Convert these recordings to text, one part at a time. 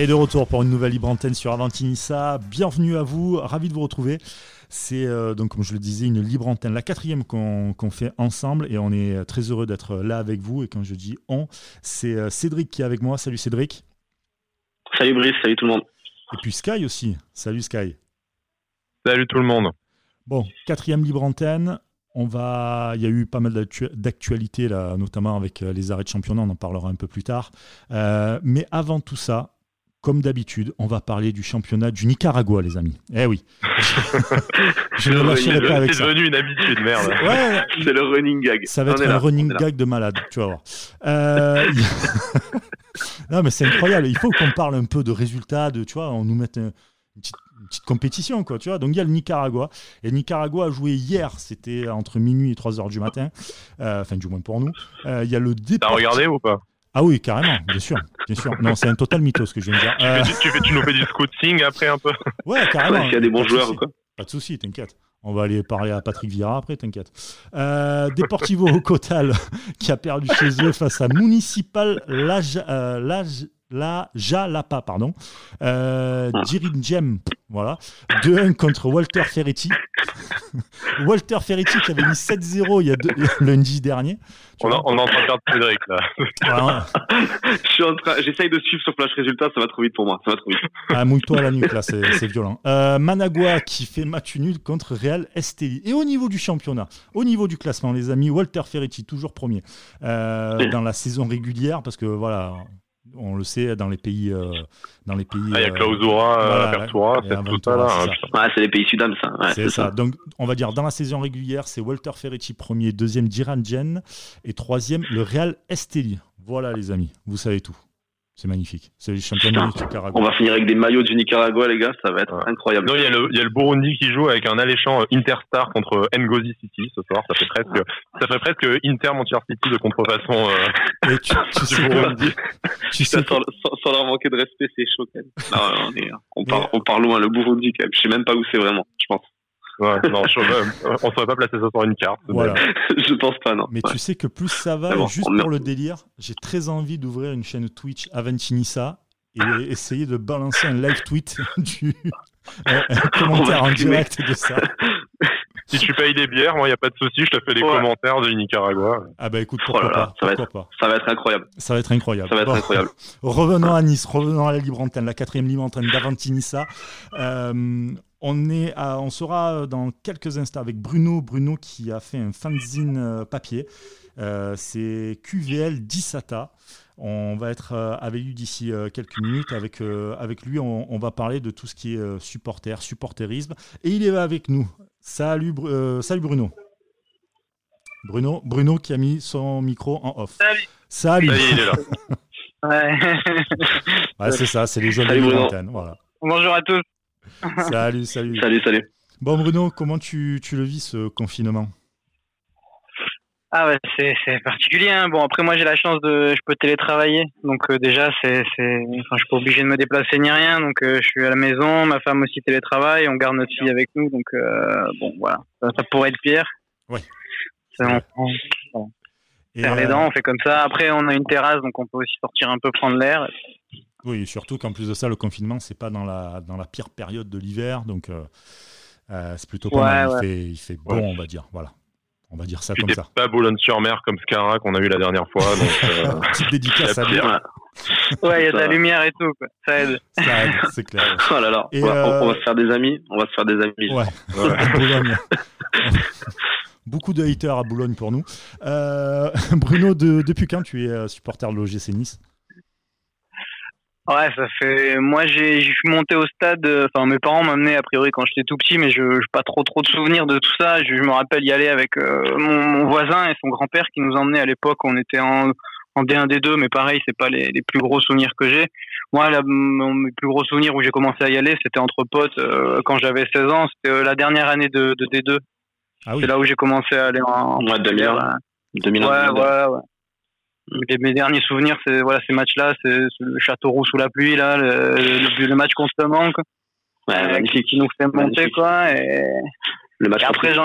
Et de retour pour une nouvelle libre antenne sur Avantinissa. Bienvenue à vous, ravi de vous retrouver. C'est euh, donc, comme je le disais, une libre antenne, la quatrième qu'on fait ensemble et on est très heureux d'être là avec vous. Et quand je dis on, c'est euh, Cédric qui est avec moi. Salut Cédric. Salut Brice, salut tout le monde. Et puis Sky aussi. Salut Sky. Salut tout le monde. Bon, quatrième libre antenne. On va, il y a eu pas mal d'actualités là, notamment avec euh, les arrêts de championnat. On en parlera un peu plus tard. mais avant tout ça, comme d'habitude, on va parler du championnat du Nicaragua, les amis. Eh oui. je ne lâcherai pas avec ça. C'est devenu une habitude, merde. Ouais, c'est le running gag. Ça va être un running gag de malade, tu vas voir. Euh, non, mais c'est incroyable. Il faut qu'on parle un peu de résultats, de, tu vois, on nous mette une, petite, compétition, quoi, tu vois. Donc il y a le Nicaragua. Et le Nicaragua a joué hier, c'était entre minuit et 3 heures du matin. Euh, enfin, du moins pour nous. Euh, il y a le T'as regardé ou pas? Ah oui, carrément, bien sûr, bien sûr. Non, c'est un total mytho ce que je viens de dire. Euh... Tu, fais, tu, nous fais du scouting après un peu Ouais, carrément. S'il y a des bons joueurs ou quoi Pas de souci, t'inquiète. On va aller parler à Patrick Vieira après, t'inquiète. Euh, Deportivo Cotal qui a perdu chez eux face à Municipal Lage, euh, Lage, la Jalapa, pardon. Euh, Jem, voilà. 2-1 contre Walter Ferretti. Walter Ferretti qui avait mis 7-0 il y a lundi dernier. On, est en train de perdre Cédric là. J'essaye de suivre sur Flash Résultat, ça va trop vite pour moi. Ça va trop vite. Ah, mouille-toi à la nuque là, c'est violent. Euh, Managua qui fait match nul contre Real Esteli. Et au niveau du championnat, au niveau du classement, les amis, Walter Ferretti toujours premier euh, dans la saison régulière parce que voilà, on le sait dans les pays euh, dans les pays ah, il y a Clausura Apertura c'est tout ça là hein. c'est les pays sudam ça c'est ça. donc on va dire dans la saison régulière c'est Walter Ferretti premier deuxième Diran Jen et troisième le Real Esteli voilà les amis vous savez tout c'est magnifique. C'est le championnat du Nicaragua. On va finir avec des maillots du Nicaragua, les gars. Ça va être incroyable. Non, il y, a le, il y a le Burundi qui joue avec un alléchant euh, Interstar contre Ngozi City ce soir. Ça fait presque, ça fait presque Inter Manchester City de contrefaçon. Euh, tu, tu sais Burundi. Tu sais sans, sans, leur manquer de respect, c'est chaud quand même. Non, on, est, on, part, on part loin. Le Burundi, quand même. Je sais même pas où c'est vraiment, je pense. Ouais, non, on ne saurait pas placer ça sur une carte. Voilà. je pense pas, non. Mais tu sais que plus ça va, juste pour le délire, j'ai très envie d'ouvrir une chaîne Twitch Aventinissa et essayer de balancer un live tweet du un, commentaire en direct de ça. Si tu payes des bières, moi, il n'y a pas de souci, je te fais les commentaires du Nicaragua. Ah bah écoute, pourquoi, oh pas, ça, va être, ça va être incroyable. Ça va être incroyable. Ça va être incroyable. revenons à Nice, revenons à la libre antenne, la quatrième libre antenne d'Avantinissa. Euh, on, est on sera dans quelques instants avec Bruno. Bruno qui a fait un fanzine euh, papier. Euh, c'est QVL Dissata. On va être euh, avec lui d'ici quelques minutes. Avec, avec lui, on, va parler de tout ce qui est supporter, supporterisme. Et il est avec nous. Salut, salut Bruno. Bruno, Bruno qui a mis son micro en off. Salut. Salut. il est là. ouais. c'est ça, c'est les jeunes de l'antenne. Voilà. Bonjour à tous. salut, salut. Salut, salut. Bon, Bruno, comment tu, tu le vis ce confinement? Ah ouais, c'est, particulier. Hein. Bon, après moi j'ai la chance de, je peux télétravailler, donc euh, déjà c'est, c'est, enfin je suis pas obligé de me déplacer ni rien, donc euh, je suis à la maison, ma femme aussi télétravaille, on garde notre fille avec nous, donc euh, bon voilà, ça, pourrait être pire. Oui. on, on, les dents, on fait comme ça. Après on a une terrasse, donc on peut aussi sortir un peu prendre l'air. Oui, surtout qu'en plus de ça, le confinement, c'est pas dans la, dans la pire période de l'hiver, donc c'est plutôt pas mal. Il, fait, il fait bon, on va dire. Voilà. On va dire ça comme ça. pas Boulogne-sur-Mer comme Scara qu'on a eu la dernière fois. Donc, euh, Petite dédicace à lui. Ouais, il y a de la lumière et tout. Quoi. Ça aide. Ça aide, c'est clair. Oh là là. on, va, on, va, se faire des amis. On va se faire des amis. Ouais. ouais. Boulogne. Beaucoup de haters à Boulogne pour nous. Bruno, de, depuis quand tu es supporter de l'OGC Nice? Ouais, ça fait. Moi, j'ai, je suis monté au stade. Euh, enfin, mes parents m'amenaient a priori quand j'étais tout petit, mais je n'ai pas trop trop de souvenirs de tout ça. Je, me rappelle y aller avec euh, mon, voisin et son grand-père qui nous emmenaient à l'époque. On était en, en D1, D2, mais pareil, c'est pas les, les, plus gros souvenirs que j'ai. Moi, la, mon, mes plus gros souvenirs où j'ai commencé à y aller, c'était entre potes euh, quand j'avais 16 ans. C'était la dernière année de, de D2. Ah oui. C'est là où j'ai commencé à aller en. Ouais, 2001. 2001. Ouais, ouais, ouais mes derniers souvenirs, c'est voilà ces matchs-là, c'est le château roux sous la pluie là, le, le, match contre le manque, ouais, qui, nous fait monter quoi. Et, le match après,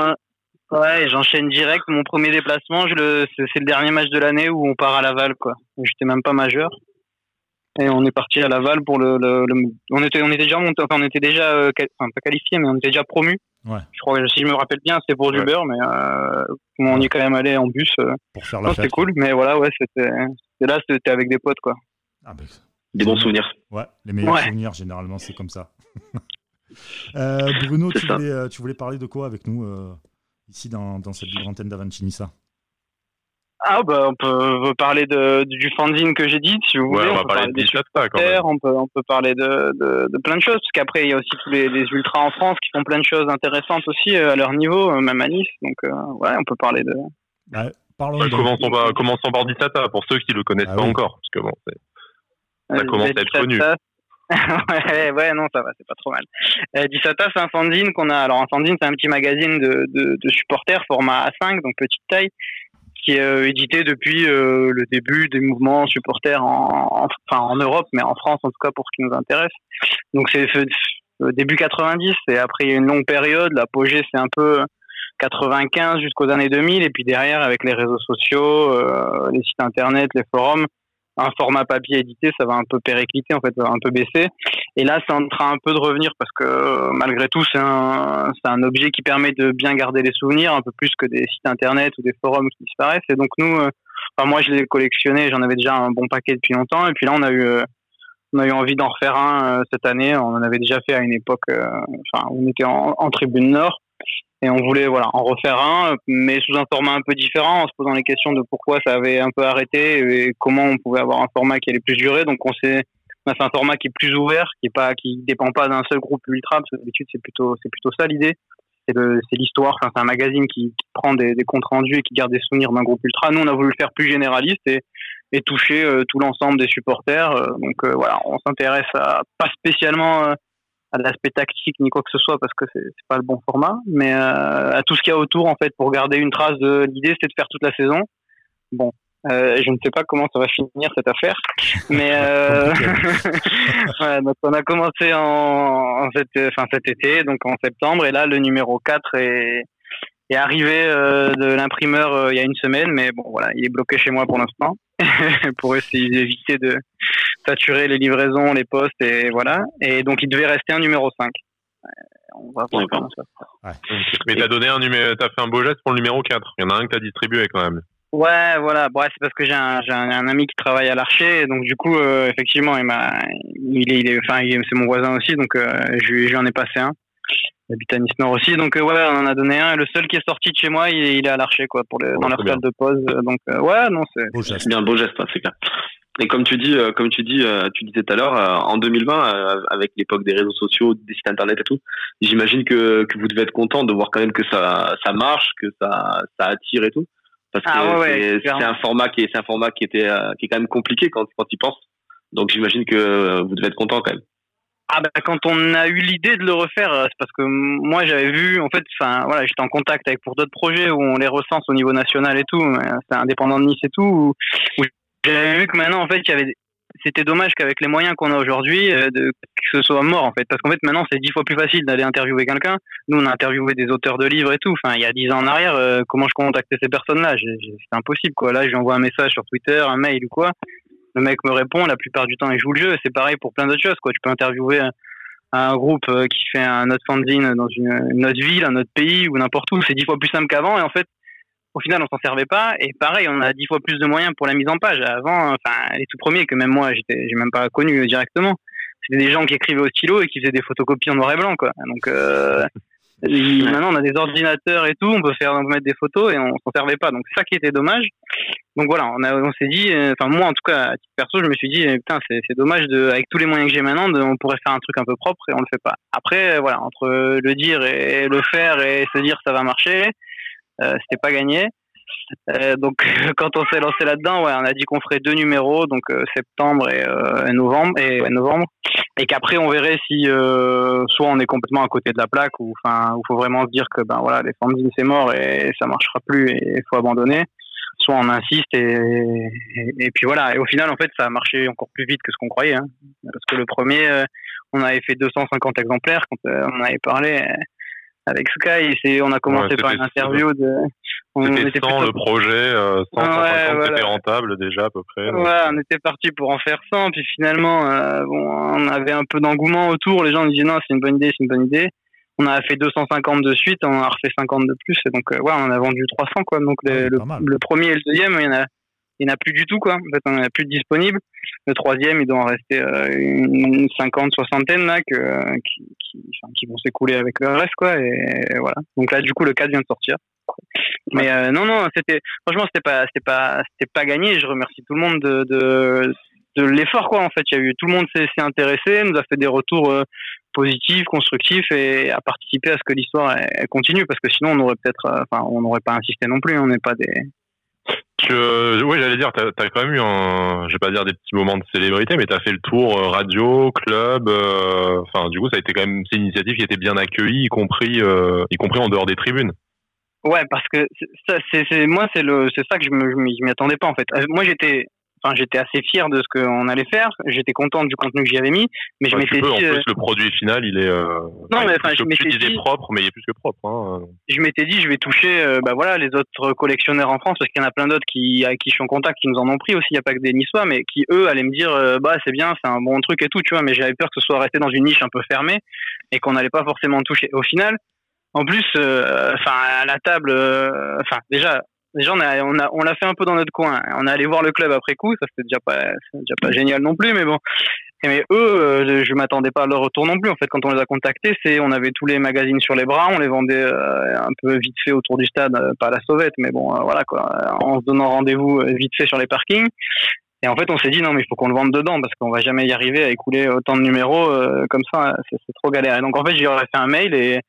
ouais, j'enchaîne direct. Mon premier déplacement, c'est le dernier match de l'année où on part à Laval quoi. J'étais même pas majeur. Et on est parti à Laval pour le, le, on était on était déjà monté, enfin on était déjà euh, enfin, pas qualifié mais on était déjà promu. Ouais. Je crois si je me rappelle bien c'était pour du beurre mais euh, on y est quand même allé en bus. Euh. Pour faire la C'était cool mais voilà ouais c'était là c'était avec des potes quoi. Ah, bah, des bons souvenirs. Ouais les meilleurs souvenirs généralement c'est comme ça. Euh, Bruno tu voulais, tu voulais parler de quoi avec nous ici dans, dans cette libre antenne d'Avanchinissa? Ah bah on peut, parler de, du fanzine que j'ai dit si vous voulez. On, va parler, de supporters, on peut on peut parler de, de, plein de choses parce qu'après il y a aussi tous les, ultras en France qui font plein de choses intéressantes aussi euh, à leur niveau, euh, même à Nice. Donc euh, ouais, on peut parler de. Ouais, parlons commençons, par, commençons par Dissata pour ceux qui le connaissent ah pas encore parce que bon ça commence à être connu. ouais, ouais, non, ça va, c'est pas trop mal. Euh, Dissata, c'est un fanzine qu'on a. Alors, un fanzine, c'est un petit magazine de, de, de supporters, format A5, donc petite taille, qui est euh, édité depuis euh, le début des mouvements supporters en, enfin, en Europe, mais en France en tout cas pour ce qui nous intéresse. Donc c'est début 90 et après il y a une longue période. L'apogée c'est un peu 95 jusqu'aux années 2000 et puis derrière avec les réseaux sociaux, euh, les sites internet, les forums, un format papier édité, ça va un peu péricliter, en fait, ça va un peu baisser. Et là, c'est en train un peu de revenir parce que euh, malgré tout, c'est un, un objet qui permet de bien garder les souvenirs, un peu plus que des sites internet ou des forums qui disparaissent. Et donc nous, euh, enfin moi, je l'ai collectionné, j'en avais déjà un bon paquet depuis longtemps. Et puis là, on a eu, euh, on a eu envie d'en refaire un cette année. On en avait déjà fait à une époque, enfin, on était en, en tribune nord et on voulait voilà en refaire un, mais sous un format un peu différent, en se posant les questions de pourquoi ça avait un peu arrêté et comment on pouvait avoir un format qui allait plus durer. Donc on s'est fait un format qui est plus ouvert, qui est pas qui dépend pas d'un seul groupe ultra, parce que d'habitude c'est plutôt c'est plutôt ça l'idée. C'est l'histoire, enfin, c'est un magazine qui, prend des, comptes rendus et qui garde des souvenirs d'un groupe ultra. Nous on a voulu le faire plus généraliste et, et toucher euh, tout l'ensemble des supporters. Euh, donc euh, voilà, on s'intéresse à pas spécialement à l'aspect tactique ni quoi que ce soit parce que c'est pas le bon format, mais euh, à tout ce qu'il y a autour en fait pour garder une trace de l'idée, c'est de faire toute la saison. Bon, euh, je ne sais pas comment ça va finir cette affaire, mais euh, donc on a commencé en, enfin, cet été, donc en septembre, et là le numéro 4 est, est arrivé de l'imprimeur il y a une semaine, mais bon voilà, il est bloqué chez moi pour l'instant pour essayer d'éviter de saturer les livraisons, les postes et voilà. Et donc il devait rester un numéro 5. On va voir comment ça ouais. Mais t'as donné un numéro, t'as fait un beau geste pour le numéro 4. Il y en a un que t'as distribué quand même. Ouais, voilà. Bon, c'est parce que j'ai un, un, un, ami qui travaille à l'archer, donc du coup, euh, effectivement, il m'a, il est, il est, enfin, c'est mon voisin aussi, donc euh, je, lui en ai passé un. Il habite à Nice Nord aussi, donc euh, ouais, on en a donné un. Le seul qui est sorti de chez moi, il, est, il est à l'archer, quoi, pour le, dans leur salle de pause. Donc ouais, non, c'est. bien, beau geste, hein, c'est clair. Et comme tu dis, euh, comme tu dis, euh, tu disais tout à l'heure, euh, en 2020, avec l'époque des réseaux sociaux, des sites internet et tout, j'imagine que, que vous devez être content de voir quand même que ça, ça marche, que ça, ça attire et tout, parce que ah c'est un format qui est, c'est un format qui était, qui est quand même compliqué quand, quand tu y penses. Donc j'imagine que vous devez être content quand même. Ah bah quand on a eu l'idée de le refaire, c'est parce que moi j'avais vu, en fait, enfin voilà, j'étais en contact avec pour d'autres projets où on les recense au niveau national et tout, c'est indépendant de Nice et tout, où j'avais vu que maintenant, en fait, il y avait c'était dommage qu'avec les moyens qu'on a aujourd'hui, euh, que ce soit mort en fait, parce qu'en fait maintenant c'est dix fois plus facile d'aller interviewer quelqu'un. Nous on a interviewé des auteurs de livres et tout. Enfin il y a dix ans en arrière, euh, comment je contactais ces personnes-là? C'est impossible quoi. Là j'envoie un message sur Twitter, un mail ou quoi. Le mec me répond. La plupart du temps il joue le jeu. C'est pareil pour plein d'autres choses quoi. Tu peux interviewer un, groupe euh, qui fait un autre fanzine dans une, une autre ville, un autre pays ou n'importe où. C'est dix fois plus simple qu'avant et en fait au final, on s'en servait pas. Et pareil, on a dix fois plus de moyens pour la mise en page. Avant, enfin, les tout premiers que même moi, j'ai même pas connu directement. C'était des gens qui écrivaient au stylo et qui faisaient des photocopies en noir et blanc, quoi. Donc, euh, maintenant, on a des ordinateurs et tout. On peut faire, on peut mettre des photos et on s'en servait pas. Donc, ça qui était dommage. Donc voilà, on, a, on s'est dit, euh, enfin moi en tout cas, à titre perso, je me suis dit, putain, c'est, dommage de, avec tous les moyens que j'ai maintenant, de, on pourrait faire un truc un peu propre et on le fait pas. Après, voilà, entre le dire et le faire et se dire ça va marcher, c'était pas gagné. Euh, donc quand on s'est lancé là-dedans, ouais, on a dit qu'on ferait deux numéros, donc euh, septembre et, novembre, et novembre, et qu'après on verrait si soit on est complètement à côté de la plaque, ou enfin, il faut vraiment se dire que ben voilà, les fanzines c'est mort et ça marchera plus et il faut abandonner. Soit on insiste et, et, puis voilà. Et au final, en fait, ça a marché encore plus vite que ce qu'on croyait, hein. parce que le premier, on avait fait 250 exemplaires quand on avait parlé avec Sky. on a commencé par une interview de, C'était sans le projet, euh, 150 c'était rentable déjà à peu près. Ouais, on était parti pour en faire 100, puis finalement, euh, bon, on avait un peu d'engouement autour. Les gens disaient non, c'est une bonne idée, c'est une bonne idée. On a fait 250 de suite, on a refait 50 de plus, et donc ouais, on a vendu 300 quoi. Donc le, le, premier et le deuxième, il y en a il n'y en a plus du tout, quoi. En fait, on en a plus disponible. Le troisième, il doit en rester euh, une cinquante, soixantaine, là, que, qui, qui, vont s'écouler avec le reste, quoi. Et voilà. Donc là, du coup, le 4 vient de sortir. Mais euh, non, non, c'était, franchement, c'était pas, c'était pas, c'était pas gagné. Je remercie tout le monde de, de, de l'effort, quoi. En fait, il y a eu, tout le monde s'est, intéressé, nous a fait des retours euh, positifs, constructifs et a participé à ce que l'histoire continue, parce que sinon, on aurait peut-être, enfin, on n'aurait pas insisté non plus. On n'est pas des, que, oui, j'allais dire, t'as as quand même eu un, je vais pas dire des petits moments de célébrité, mais t'as fait le tour euh, radio, club. Euh, enfin, du coup, ça a été quand même, c'est une initiative qui était bien accueillie, y compris, euh, y compris en dehors des tribunes. Ouais, parce que moi, c'est c'est ça que je m'y attendais pas en fait. Moi, j'étais j'étais assez fier de ce qu'on allait faire. J'étais content du contenu que j'y avais mis, mais je m'étais dit. En plus, euh, le produit final, il est. Euh, non, mais enfin, je m'étais dit. propre, mais il est plus que propre. Hein. Je m'étais dit, je vais toucher, euh, bah voilà, les autres collectionneurs en France, parce qu'il y en a plein d'autres qui, avec qui je suis en contact, qui nous en ont pris aussi. Il n'y a pas que des Niçois, mais qui eux allaient me dire, bah c'est bien, c'est un bon truc et tout, tu vois. Mais j'avais peur que ce soit resté dans une niche un peu fermée et qu'on n'allait pas forcément toucher. Au final, en plus, enfin à la table, enfin déjà déjà on a, on a on l'a fait un peu dans notre coin. On est allé voir le club après coup, ça c'était déjà pas déjà pas génial non plus, mais bon. mais eux, euh, je m'attendais pas à leur retour non plus. En fait, quand on les a contactés, c'est on avait tous les magazines sur les bras, on les vendait euh, un peu vite fait autour du stade, euh, pas à la sauvette, mais bon, voilà quoi, en se donnant rendez-vous vite fait sur les parkings. Et en fait, on s'est dit non, mais il faut qu'on le vende dedans parce qu'on va jamais y arriver à écouler autant de numéros comme ça, c'est trop galère. Et donc en fait, j'ai fait un mail et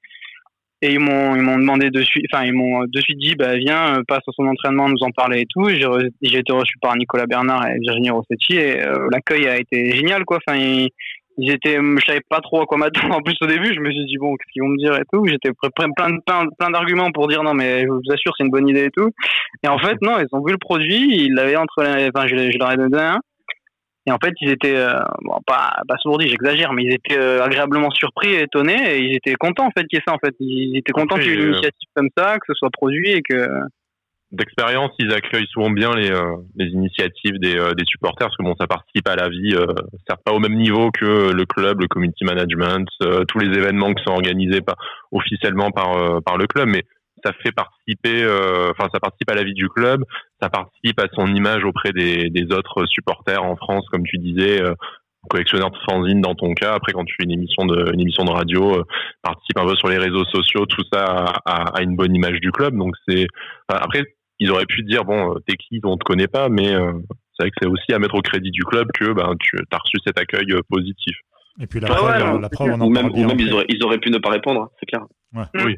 et ils m'ont ils m'ont demandé de suite enfin ils m'ont de suite dit bah viens euh, passe à son entraînement nous en parler et tout. J'ai j'ai été reçu par Nicolas Bernard et Virginie Rossetti et euh, l'accueil a été génial quoi. Enfin ils, étaient je savais pas trop à quoi m'attendre en plus au début je me suis dit bon qu'est-ce qu'ils vont me dire et tout. J'étais plein plein plein d'arguments pour dire non mais je vous assure c'est une bonne idée et tout. Et en fait non ils ont vu le produit ils l'avaient entre enfin je, je leur ai donné un et en fait, ils étaient, euh, bon, pas, pas sourdis, j'exagère, mais ils étaient euh, agréablement surpris et étonnés, et ils étaient contents en fait qu'il y ait ça. En fait, ils étaient contents qu'il y ait une initiative comme ça, que ce soit produit et que. D'expérience, ils accueillent souvent bien les, euh, les initiatives des, des supporters, parce que bon, ça participe à la vie, certes pas au même niveau que le club, le community management, tous les événements qui sont organisés pas officiellement par par le club, mais ça fait participer, euh, enfin ça participe à la vie du club, ça participe à son image auprès des, des autres supporters en France, comme tu disais, euh, collectionneur de fanzine dans ton cas. Après, quand tu fais une émission de, une émission de radio, euh, participe un peu sur les réseaux sociaux, tout ça a, a une bonne image du club. Donc c'est après ils auraient pu dire bon t'es qui, on te connaît pas, mais c'est vrai que c'est aussi à mettre au crédit du club que ben tu as reçu cet accueil positif. Et puis la, preuve, la preuve, on en ou même, ou même ils, auraient, ils, auraient, pu ne pas répondre, c'est clair. Ouais. Oui.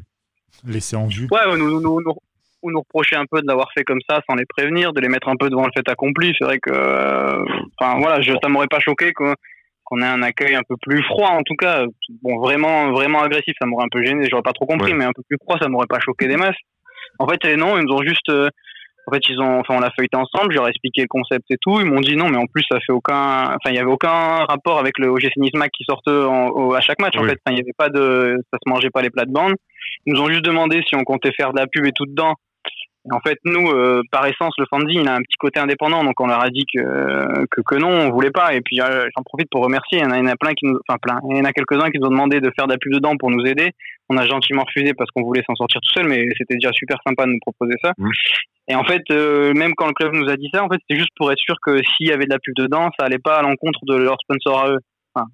Laisser en vue. Ouais, nous, nous, nous, nous reprocher un peu de l'avoir fait comme ça sans les prévenir, de les mettre un peu devant le fait accompli. C'est vrai que, enfin voilà, je, ça m'aurait pas choqué qu'on ait un accueil un peu plus froid en tout cas. Bon, vraiment, vraiment agressif, ça m'aurait un peu gêné. J'aurais pas trop compris, mais un peu plus froid, ça m'aurait pas choqué des masses. En fait, non, ils nous ont juste, euh, en fait, ils ont, enfin, on l'a feuilleté ensemble. J'ai expliqué le concept et tout. Ils m'ont dit non, mais en plus, ça fait aucun, enfin, il y avait aucun rapport avec le OGC Nice qui sortait à chaque match. En fait, il y avait pas de, ça se mangeait pas les plates-bandes. Ils nous ont juste demandé si on comptait faire de la pub et tout dedans. en fait, nous, euh, par essence, le fanzine, il a un petit côté indépendant, donc on leur a dit que que, que non, on voulait pas. Et puis euh, j'en profite pour remercier. Il y en a, plein qui nous, enfin plein, il y en a quelques-uns qui nous ont demandé de faire de la pub dedans pour nous aider. On a gentiment refusé parce qu'on voulait s'en sortir tout seul, mais c'était déjà super sympa de nous proposer ça. Mmh. Et en fait, euh, même quand le club nous a dit ça, en fait, c'était juste pour être sûr que s'il y avait de la pub dedans, ça allait pas à l'encontre de leur sponsor à eux.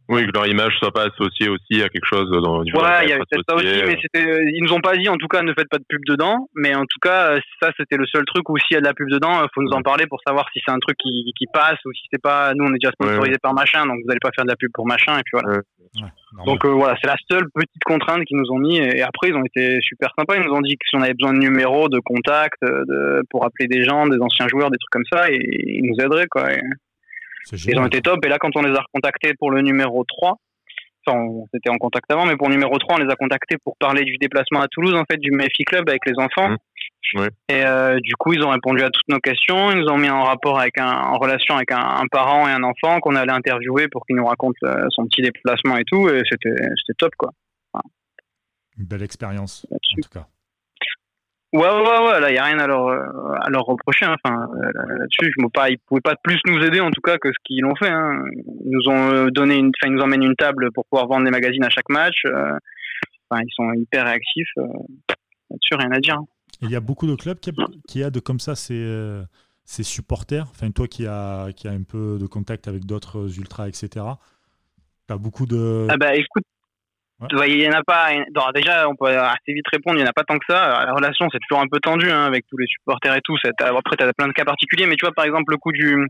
Oui, que leur image soit pas associée aussi à quelque chose dans du Voilà, il y avait peut-être ça aussi, mais euh, ils nous ont pas dit en tout cas ne faites pas de pub dedans, mais en tout cas euh, ça c'était le seul truc où s'il y a de la pub dedans, il faut nous en parler pour savoir si c'est un truc qui, qui passe ou si c'est pas, nous on est déjà sponsorisé par machin, donc vous allez pas faire de la pub pour machin et puis voilà. donc euh, voilà, c'est la seule petite contrainte qu'ils nous ont mis et après ils ont été super sympas, ils nous ont dit que si on avait besoin de numéros, de contacts, de, pour appeler des gens, des anciens joueurs, des trucs comme ça, et ils nous aideraient quoi. Ils ont été top. Et là, quand on les a recontactés pour le numéro 3, enfin, on était en contact avant, mais pour le numéro 3, on les a contactés pour parler du déplacement à Toulouse, en fait, du Mefi Club avec les enfants. Mmh. Et euh, du coup, ils ont répondu à toutes nos questions. Ils nous ont mis en rapport avec un, en relation avec un, parent et un enfant qu'on allait interviewer pour qu'il nous raconte euh, son petit déplacement et tout. Et c'était, c'était top, quoi. Une belle expérience, en tout cas. Ouais, ouais, ouais, là, il n'y a rien à leur, à leur reprocher. Hein. Enfin, là-dessus, je pas, ils pouvaient pas plus nous aider, en tout cas, que ce qu'ils ont fait. Hein. Ils nous ont donné une, enfin, ils nous emmènent une table pour pouvoir vendre des magazines à chaque match. Enfin, ils sont hyper réactifs. Là-dessus, rien à dire. Hein. Il y a beaucoup de clubs qui, qui aident comme ça ces, ces supporters. Enfin, toi qui as, qui a un peu de contact avec d'autres ultras, etc. Tu as beaucoup de. Ah, bah écoute, il y en a pas. déjà, on peut assez vite répondre. Il n'y en a pas tant que ça. La relation, c'est toujours un peu tendu hein, avec tous les supporters et tout. Après, tu as plein de cas particuliers. Mais tu vois, par exemple, le coup du.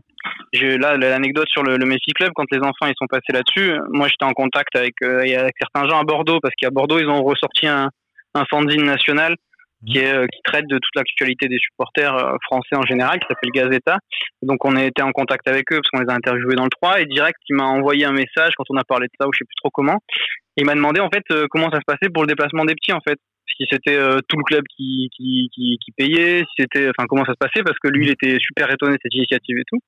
Là, l'anecdote sur le, Messi Club, quand les enfants ils sont passés là-dessus, moi j'étais en contact avec, euh, avec certains gens à Bordeaux, parce qu'à Bordeaux, ils ont ressorti un, un fanzine national qui, est, euh, qui traite de toute l'actualité des supporters euh, français en général, qui s'appelle Gazeta. Donc on a été en contact avec eux parce qu'on les a interviewés dans le 3 et direct il m'a envoyé un message quand on a parlé de ça ou je sais plus trop comment. il m'a demandé en fait euh, comment ça se passait pour le déplacement des petits en fait. Si c'était tout le club qui, qui, qui, qui payait, si c'était, enfin comment ça se passait parce que lui il était super étonné de cette initiative et tout.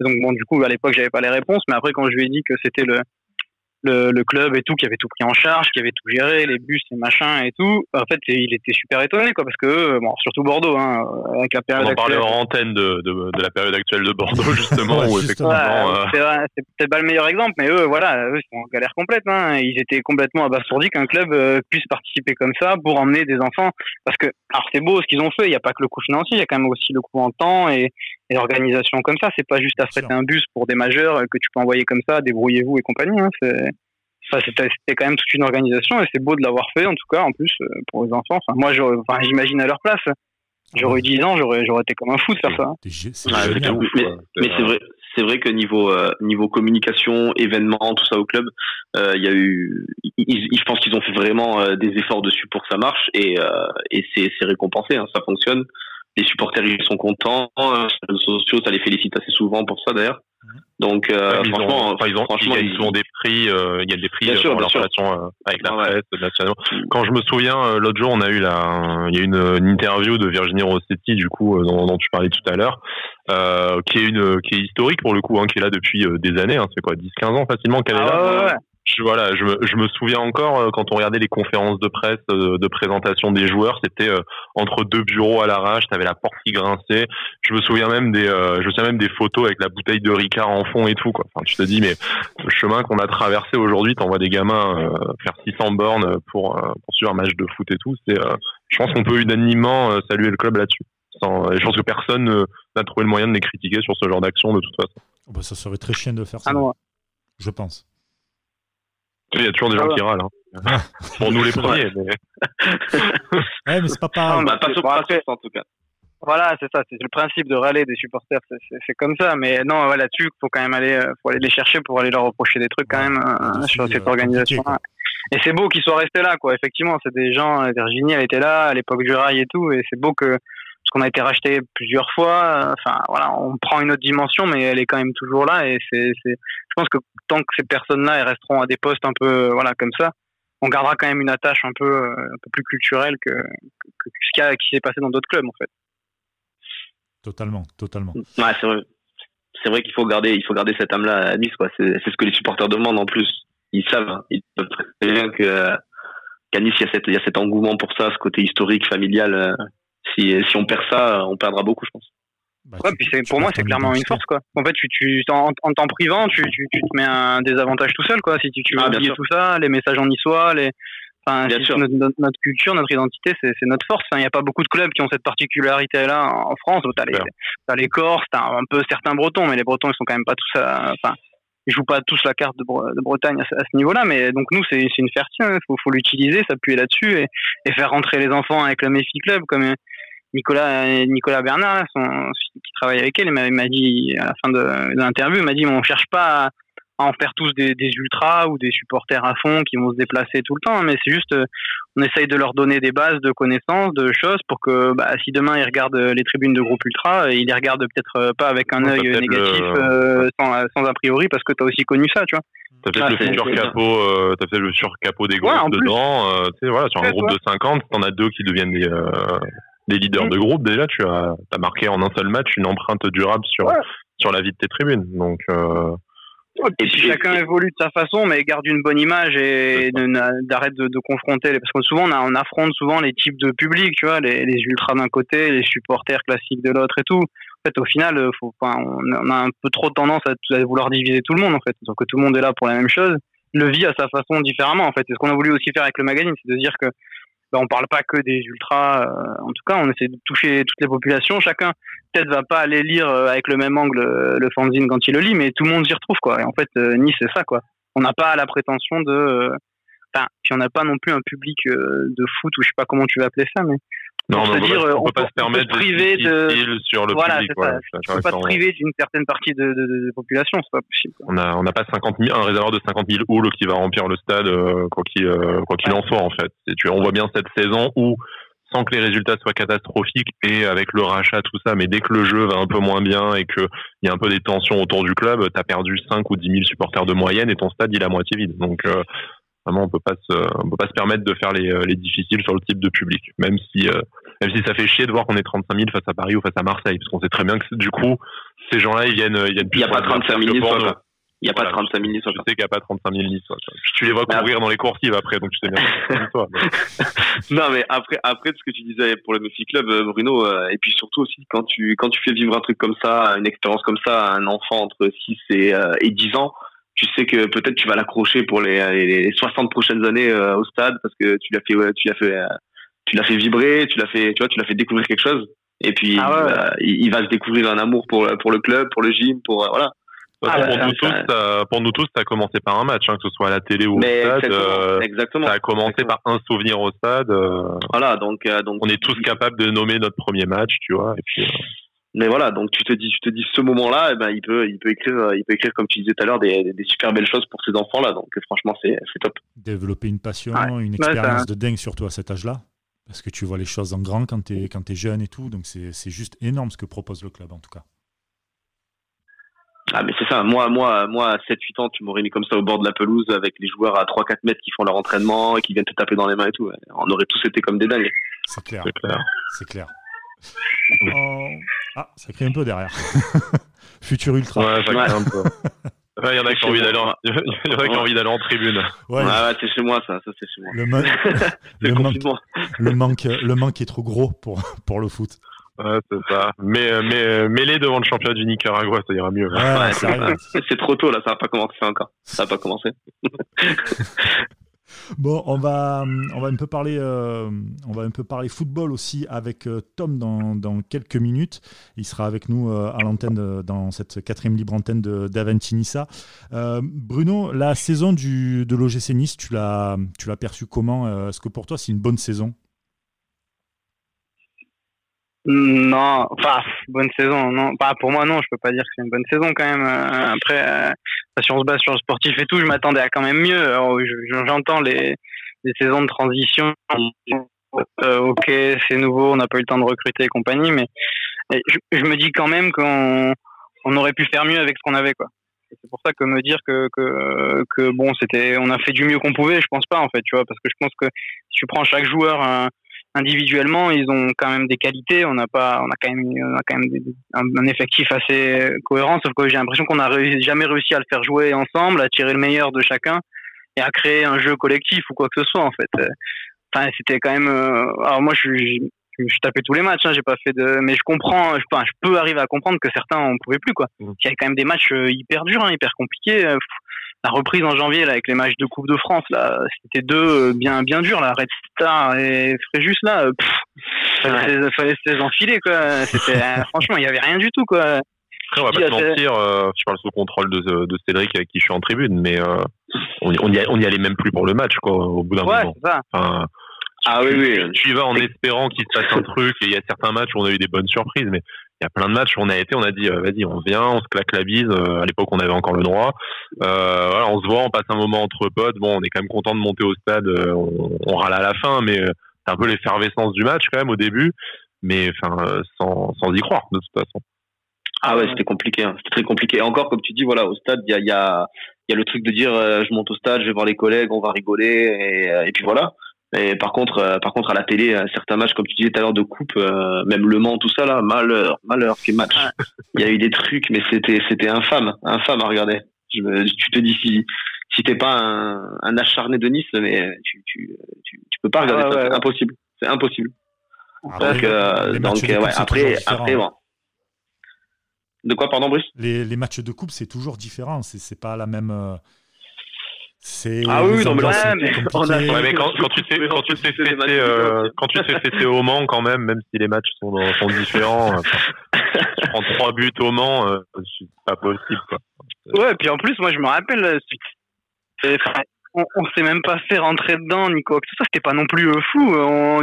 donc bon du coup à l'époque j'avais pas les réponses, mais après quand je lui ai dit que c'était le le, club et tout qui avait tout pris en charge, qui avait tout géré, les bus, les machins et tout. En fait, il était super étonné, quoi, parce que bon, surtout Bordeaux, hein, avec la période. On en parlait en antenne de, de, de, la période actuelle de Bordeaux, justement, où effectivement. Euh, c'est peut-être pas le meilleur exemple, mais eux, voilà, eux, ils sont en galère complète. Hein. Ils étaient complètement abasourdis qu'un club euh, puisse participer comme ça pour emmener des enfants, parce que alors c'est beau ce qu'ils ont fait. Il n'y a pas que le coût financier, il y a quand même aussi le coût en temps et, l'organisation comme ça. C'est pas juste affréter un bus pour des majeurs que tu peux envoyer comme ça, débrouillez-vous et compagnie. Hein. C'est c'était quand même toute une organisation et c'est beau de l'avoir fait en tout cas en plus euh, pour les enfants. Enfin, moi, j'imagine à leur place. J'aurais eu 10 ans, j'aurais été comme un fou de faire ça. mais, c'est vrai, c'est vrai que niveau euh, niveau communication, événements, tout ça au club, euh, il y a eu, je pense qu'ils ont fait vraiment des efforts dessus pour que ça marche et, et c'est récompensé, hein, ça fonctionne. Les supporters ils sont contents, les réseaux sociaux ça les félicite assez souvent pour ça d'ailleurs. Donc, euh, franchement, ils ont, franchement, ils, ont des prix, euh, il y a des prix euh, sur leur relation avec la presse nationale. Quand je me souviens, l'autre jour, on a eu la, il y a une, une interview de Virginie Rossetti, du coup, dont, dont tu parlais tout à l'heure, qui est une, qui est historique pour le coup, hein, qui est là depuis des années, hein, c'est quoi, 10-15 ans facilement qu'elle est ah là je, voilà, je me, je me souviens encore euh, quand on regardait les conférences de presse euh, de présentation des joueurs, c'était euh, entre deux bureaux à l'arrache, t'avais la porte qui grinçait. Je me souviens même des, je me souviens même des photos avec la bouteille de Ricard en fond et tout quoi. Enfin, tu te dis mais le chemin qu'on a traversé aujourd'hui, t'envoies des gamins faire 600 bornes pour pour suivre un match de foot et tout. C'est, je pense qu'on peut unanimement saluer le club là-dessus. je pense que personne n'a trouvé le moyen de les critiquer sur ce genre d'action de toute façon. Oh, bah, ça serait très chiant de faire ça. Ah je pense. Il y a toujours des gens qui râlent. Hein. Pour nous les premiers. Mais... ouais, mais c'est pas pareil. Bah, pas sur en tout cas. Voilà, c'est ça, c'est le principe de râler des supporters, c'est comme ça. Mais non, là-dessus, faut quand même aller, euh, faut aller les chercher pour aller leur reprocher des trucs quand même euh, sur cette euh, organisation. Et c'est beau qu'ils soient restés là, quoi. Effectivement, c'est des gens. Virginie, elle était là à l'époque du rail et tout, et c'est beau que parce qu'on a été racheté plusieurs fois. Enfin, voilà, on prend une autre dimension, mais elle est quand même toujours là. Et c'est, je pense que tant que ces personnes-là, elles resteront à des postes un peu, voilà, comme ça, on gardera quand même une attache un peu, euh, un peu plus culturelle que, que, ce qui, s'est passé dans d'autres clubs, en fait. Totalement, totalement. Ouais, c'est vrai. C'est vrai qu'il faut garder, il faut garder cette âme-là à Nice, quoi. C'est, ce que les supporters demandent en plus. Ils savent, ils savent très bien que qu'à Nice, il y, a cette, il y a cet engouement pour ça, ce côté historique, familial. Euh, si, si on perd ça, on perdra beaucoup, je pense. Bah, ouais, puis pour moi, c'est clairement une force, quoi. En fait, tu, tu, en, en t'en privant, tu, tu, tu, te mets un désavantage tout seul, quoi. Si tu, tu veux ah, oublier tout ça, les messages en niçois, les, enfin, notre, notre, culture, notre identité, c'est, c'est notre force. Il n'y a pas beaucoup de clubs qui ont cette particularité-là en France. T'as les, t'as les Corses, t'as un peu certains Bretons, mais les Bretons, ils sont quand même pas tous à, enfin, ils jouent pas tous la carte de, Bretagne à, ce niveau-là, mais donc nous, c'est, une fierté. Hein. faut, l'utiliser, s'appuyer là-dessus et, faire rentrer les enfants avec le Messi Club comme Nicolas Nicolas Bernard, qui travaille avec elle, il m'a dit à la fin de, l'interview, il m'a dit on cherche pas à, en faire tous des, ultras ou des supporters à fond qui vont se déplacer tout le temps, mais c'est juste on essaye de leur donner des bases de connaissances, de choses pour que bah, si demain ils regardent les tribunes de groupe ultra, ils les regardent peut-être pas avec un œil négatif euh, sans, a priori parce que tu as aussi connu ça, tu vois. T'as peut-être le futur capot, euh, peut-être le futur capot des groupes dedans. Euh, tu sais, voilà, sur un groupe de 50, t'en as deux qui deviennent des, des leaders de groupe, déjà, tu as, as, marqué en un seul match une empreinte durable sur, sur la vie de tes tribunes. Donc, euh, et si chacun évolue de sa façon, mais garde une bonne image et d'arrête de, de, confronter, parce que souvent on, on, affronte souvent les types de public, tu vois, les, les ultras d'un côté, les supporters classiques de l'autre et tout. En fait, au final, faut, enfin, on a un peu trop tendance à, vouloir diviser tout le monde, en fait, donc que tout le monde est là pour la même chose, le vit à sa façon différemment, en fait. Et ce qu'on a voulu aussi faire avec le magazine, c'est de dire que bah, on parle pas que des ultras. Euh, en tout cas, on essaie de toucher toutes les populations. Chacun peut-être va pas aller lire euh, avec le même angle euh, le fanzine quand il le lit, mais tout le monde s'y retrouve quoi. Et en fait, Nice c'est ça quoi. On n'a pas la prétention de, enfin, puis on n'a pas non plus un public de foot ou je sais pas comment tu vas appeler ça, mais non, on, dire, on, peut pas se permettre de priver de sur le voilà, public. Voilà, tu peux pas te priver d'une certaine partie de, de, de, population, c'est pas possible. On on n'a pas 50 000, un réservoir de 50 000 halls qui va remplir le stade euh, quoi qu'il euh, quoi qu'il en soit en fait. Tu, on voit bien cette saison où sans que les résultats soient catastrophiques et avec le rachat tout ça, mais dès que le jeu va un peu moins bien et qu'il y a un peu des tensions autour du club, tu as perdu 5 ou 10 000 supporters de moyenne et ton stade il est à moitié vide. Donc euh, vraiment on peut pas se on peut pas se permettre de faire les, euh, les difficiles sur le type de public même si euh, même si ça fait chier de voir qu'on est 35 000 face à Paris ou face à Marseille parce qu'on sait très bien que du coup ces gens-là ils viennent ils viennent plus il y a pas 35 000 il n'y a pas 35 000 Je sais qu'il n'y a pas 35 000 Niçois. tu les vois courir dans les coursives après, donc tu sais bien. non, mais après, après, ce que tu disais pour le Messi Club, euh, Bruno, et puis surtout aussi, quand tu, quand tu fais vivre un truc comme ça, une expérience comme ça à un enfant entre 6 et, et 10 ans, tu sais que peut-être tu vas l'accrocher pour les, les, 60 prochaines années euh, au stade parce que tu l'as fait tu l'as fait euh, tu l'as fait vibrer tu l'as fait tu vois tu l'as fait découvrir quelque chose et puis ah il, va se découvrir un amour pour pour le club pour le gym pour euh, voilà ah, pour, nous tous, ça, pour nous tous, ça a commencé par un match, hein, que ce soit à la télé ou au stade. Exactement, Ça a commencé par un souvenir au stade. voilà, donc, donc on est tous capables de nommer notre premier match, tu vois. Et puis, mais voilà, donc tu te dis, tu te dis ce moment-là, eh ben il peut, il peut écrire, euh, il peut écrire comme tu disais tout à l'heure des, des super belles choses pour ces enfants-là. Donc franchement, c'est, top. Développer une passion, une expérience de dingue surtout à cet âge-là, parce que tu vois les choses en grand quand tu es quand es jeune et tout. Donc c'est, c'est juste énorme ce que propose le club en tout cas. Ah mais c'est ça, moi moi moi à 7 8 ans, tu m'aurais mis comme ça au bord de la pelouse avec les joueurs à 3 4 mètres qui font leur entraînement et qui viennent te taper dans les mains et tout. On aurait tous été comme des dingues. C'est clair. C'est clair. Clair. Ah, ça crie un peu derrière. Futur Ultra. Ouais, ça crie un peu. Il y en a qui ont envie d'aller en, il y en a qui ont envie d'aller en tribune. Ouais, ouais c'est chez moi ça, ça c'est chez moi. Le, le, manque, le, manque, le manque est trop gros pour, pour le foot. Ouais, c'est ça. Mais, mais, mêlé devant le championnat du Nicaragua, ça ira mieux. Ouais, c'est trop tôt là, ça n'a pas commencé encore. Ça n'a pas commencé. Bon, on va, on va un peu parler, euh, on va un peu parler football aussi avec euh, Tom dans, quelques minutes. Il sera avec nous euh, à l'antenne dans cette quatrième libre antenne d'Aventinissa. Bruno, la saison de l'OGC Nice, tu l'as perçue comment? Est-ce que pour toi c'est une bonne saison? Non, enfin, bonne saison, non. Pour moi, non, je peux pas dire que c'est une bonne saison quand même. Euh, après, euh, si on se base sur le sportif et tout, je m'attendais à quand même mieux. J'entends les, les saisons de transition. Euh, ok, c'est nouveau, on n'a pas eu le temps de recruter et compagnie, mais je, je me dis quand même qu'on on aurait pu faire mieux avec ce qu'on avait, quoi. C'est pour ça que me dire que, que, que bon, c'était, on a fait du mieux qu'on pouvait, je pense pas en fait, tu vois, parce que je pense que si tu prends chaque joueur, individuellement, ils ont quand même des qualités. On n'a pas, on a quand même, on a quand même un, effectif assez cohérent. Sauf que j'ai l'impression qu'on n'a jamais réussi à le faire jouer ensemble, à tirer le meilleur de chacun et à créer un jeu collectif ou quoi que ce soit en fait. Enfin, c'était quand même. Euh, alors moi, je suis, je, tapé tous les matchs. Hein, j'ai pas fait de, mais je comprends. Je, je peux arriver à comprendre que certains on pouvait plus quoi. Mmh. Il y avait quand même des matchs euh, hyper durs, hein, hyper compliqués la reprise en janvier là avec les matchs de Coupe de France là, c'était deux euh, bien bien durs là, Red Star et Fréjus là, euh, fallait, fallait se les enfiler quoi. C'était euh, franchement il y avait rien du tout quoi. Après, on va pas te mentir, euh, je parle sous contrôle de, de Cédric avec qui je suis en tribune, mais euh, on, on, y, on y allait même plus pour le match quoi au bout d'un ouais, moment. Ça. Enfin, ah oui, oui. Tu y vas en espérant qu'il se passe un truc et il y a certains matchs où on a eu des bonnes surprises, mais il y a plein de matchs où on a été, on a dit, euh, vas-y, on vient, on se claque la bise. Euh, à l'époque, on avait encore le droit. Euh, voilà, on se voit, on passe un moment entre potes. Bon, on est quand même content de monter au stade. on, râle à la fin, mais c'est un peu l'effervescence du match quand même au début. Mais enfin, sans, sans y croire de toute façon. Ah ouais, c'était compliqué. Hein. C'était très compliqué. encore, comme tu dis, voilà, au stade, il y a, y, y a le truc de dire, je monte au stade, je vais voir les collègues, on va rigoler, et, et puis voilà. Et par contre, euh, par contre, à la télé, certains matchs, comme tu disais tout à l'heure, de coupe, euh, même Le Mans, tout ça là, malheur, malheur, quel match. Il y a eu des trucs, mais c'était, c'était infâme, infâme à regarder. tu te dis si si t'es pas un, un, acharné de Nice, mais tu tu, tu, peux pas regarder ça, c'est impossible, c'est impossible. donc, euh, donc ouais, après après bon. De quoi, pardon, Brice? Les, les, matchs de coupe, c'est toujours différent. C'est pas la même. Euh, ah oui, non, mais, ouais, mais, mais quand, quand, tu fais, quand tu fais fêter, euh, quand tu fais fêter au Mans, quand même, même si les matchs sont, sont différents, euh, tu prends trois buts au Mans, euh, c'est pas possible, quoi. Ouais, puis en plus, moi, je me rappelle, on, on s'est même pas fait rentrer dedans, ni quoi que ce soit. C'était pas non plus fou.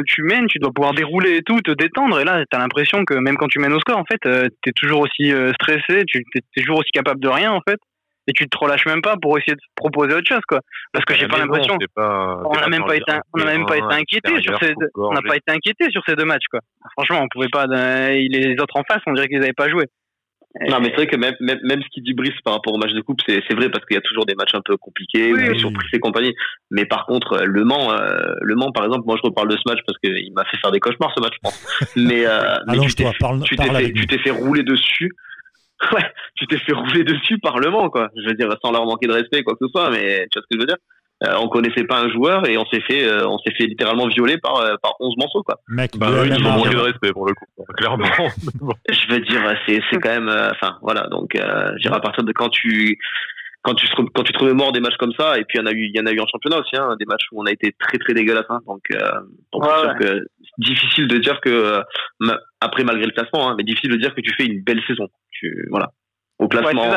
tu mènes, tu dois pouvoir dérouler et tout, te détendre. Et là, t'as l'impression que même quand tu mènes au score, en fait, t'es toujours aussi stressé, tu t'es toujours aussi capable de rien, en fait et tu te relâches même pas pour essayer de proposer autre chose quoi parce que j'ai pas l'impression on n'a même pas été on a même pas été inquiété sur ces deux, on n'a pas été inquiété sur ces deux matchs quoi franchement on pouvait pas les autres en face on dirait qu'ils avaient pas joué non, mais c'est vrai que même, même, même, ce qui dit Brice par rapport au match de coupe, c'est, c'est vrai parce qu'il y a toujours des matchs un peu compliqués, oui, surprises et compagnie. Mais par contre, Le Mans, euh, Le Mans, par exemple, moi je reparle de ce match parce qu'il m'a fait faire des cauchemars ce match, je pense. Mais, euh, mais tu, t'es, tu, t'es fait, tu t'es fait rouler dessus. ouais, tu t'es fait rouler dessus par le Mans, quoi. Je veux dire, sans leur manquer de respect, quoi que ce soit, mais tu vois ce que je veux dire euh, on connaissait pas un joueur et on s'est fait euh, on s'est fait littéralement violer par euh, par 11 morceaux quoi. Mec, bah, oui, ils ont manqué de respect pour le coup, clairement. je veux dire c'est c'est quand même euh, enfin voilà donc euh, je dirais à partir de quand tu quand tu quand tu te remémores des matchs comme ça et puis il y en a eu il y en a eu en championnat aussi hein, des matchs où on a été très très dégueulasse hein, donc donc c'est sûr que difficile de dire que après malgré le classement hein, mais difficile de dire que tu fais une belle saison tu voilà au classement.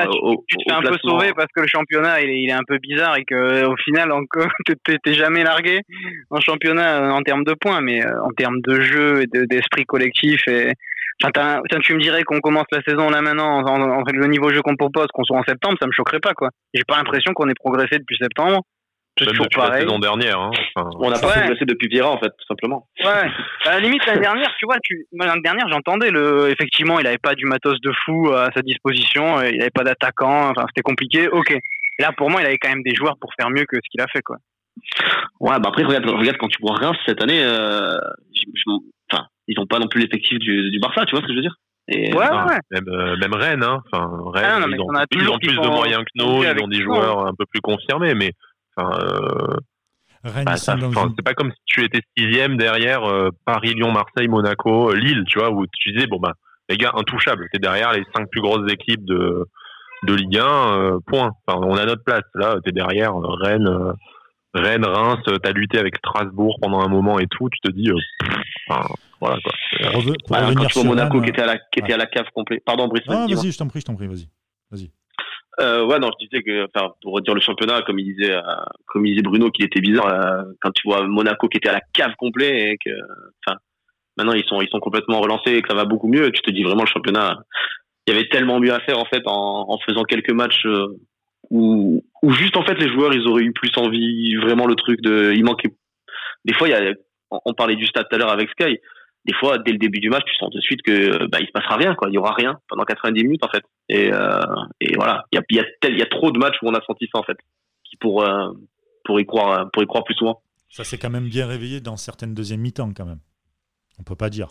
tu, te fais un peu sauver parce que le championnat il est, il est un peu bizarre et que au final encore t'es jamais largué en championnat euh, en termes de points, mais euh, en termes de jeu et d'esprit collectif et enfin, tu me dirais qu'on commence la saison là maintenant en, en, le niveau jeu qu'on propose, qu'on soit en septembre, ça me choquerait pas quoi. J'ai pas l'impression qu'on ait progressé depuis septembre. C'est toujours depuis pareil. la saison dernière. Hein. on n'a pas progressé depuis Vieira, en fait, tout simplement. Ouais. À la limite, l'année dernière, tu vois, tu... l'année dernière, j'entendais le. Effectivement, il n'avait pas du matos de fou à sa disposition, il n'avait pas d'attaquant, enfin, c'était compliqué. Ok. là, pour moi, il avait quand même des joueurs pour faire mieux que ce qu'il a fait, quoi. Ouais, bah après, regarde, regarde quand tu vois Reims cette année, euh, enfin, ils n'ont pas non plus l'effectif du, du Barça, tu vois ce que je veux dire et, ouais, ouais. Même, euh, même Rennes, hein. Enfin, Rennes, ah, ils, ont, ils ont plus de moyens que nous, ils ont des joueurs un peu plus confirmés, mais Enfin, euh, bah, c'est pas comme si tu étais sixième derrière euh, Paris, Lyon, Marseille, Monaco, Lille, tu vois, où tu disais bon bah les gars intouchables, t'es derrière les cinq plus grosses équipes de de Ligue 1, euh, point. Enfin, on a notre place. Là, t'es derrière Rennes, Rennes, Reims, t'as lutté avec Strasbourg pendant un moment et tout. Tu te dis, enfin, voilà quoi. quand tu vois Monaco qui était à la qui était à la cave complète. Pardon, Brice. Ah, vas-y, je t'en prie, je t'en prie, vas-y, vas-y. Euh, ouais, non, je disais que, enfin, pour dire le championnat, comme il disait, euh, comme il disait Bruno, qu'il était bizarre euh, quand tu vois Monaco qui était à la cave complet et que, enfin, maintenant ils sont, ils sont complètement relancés et que ça va beaucoup mieux. Tu te dis vraiment le championnat, il y avait tellement mieux à faire en fait en, faisant quelques matchs euh, où, où juste en fait les joueurs ils auraient eu plus envie, vraiment le truc de, il manquait. Des fois, il y a, on parlait du stade tout à l'heure avec Sky des fois, dès le début du match, tu sens de suite que bah, il se passera rien, quoi. Il y aura rien pendant 90 minutes, en fait. Et, euh, et voilà, il y a, il y, a tel, il y a trop de matchs où on a senti ça, en fait, qui pour, euh, pour, y croire, pour y croire plus souvent. Ça s'est quand même bien réveillé dans certaines deuxièmes mi-temps, quand même. On peut pas dire.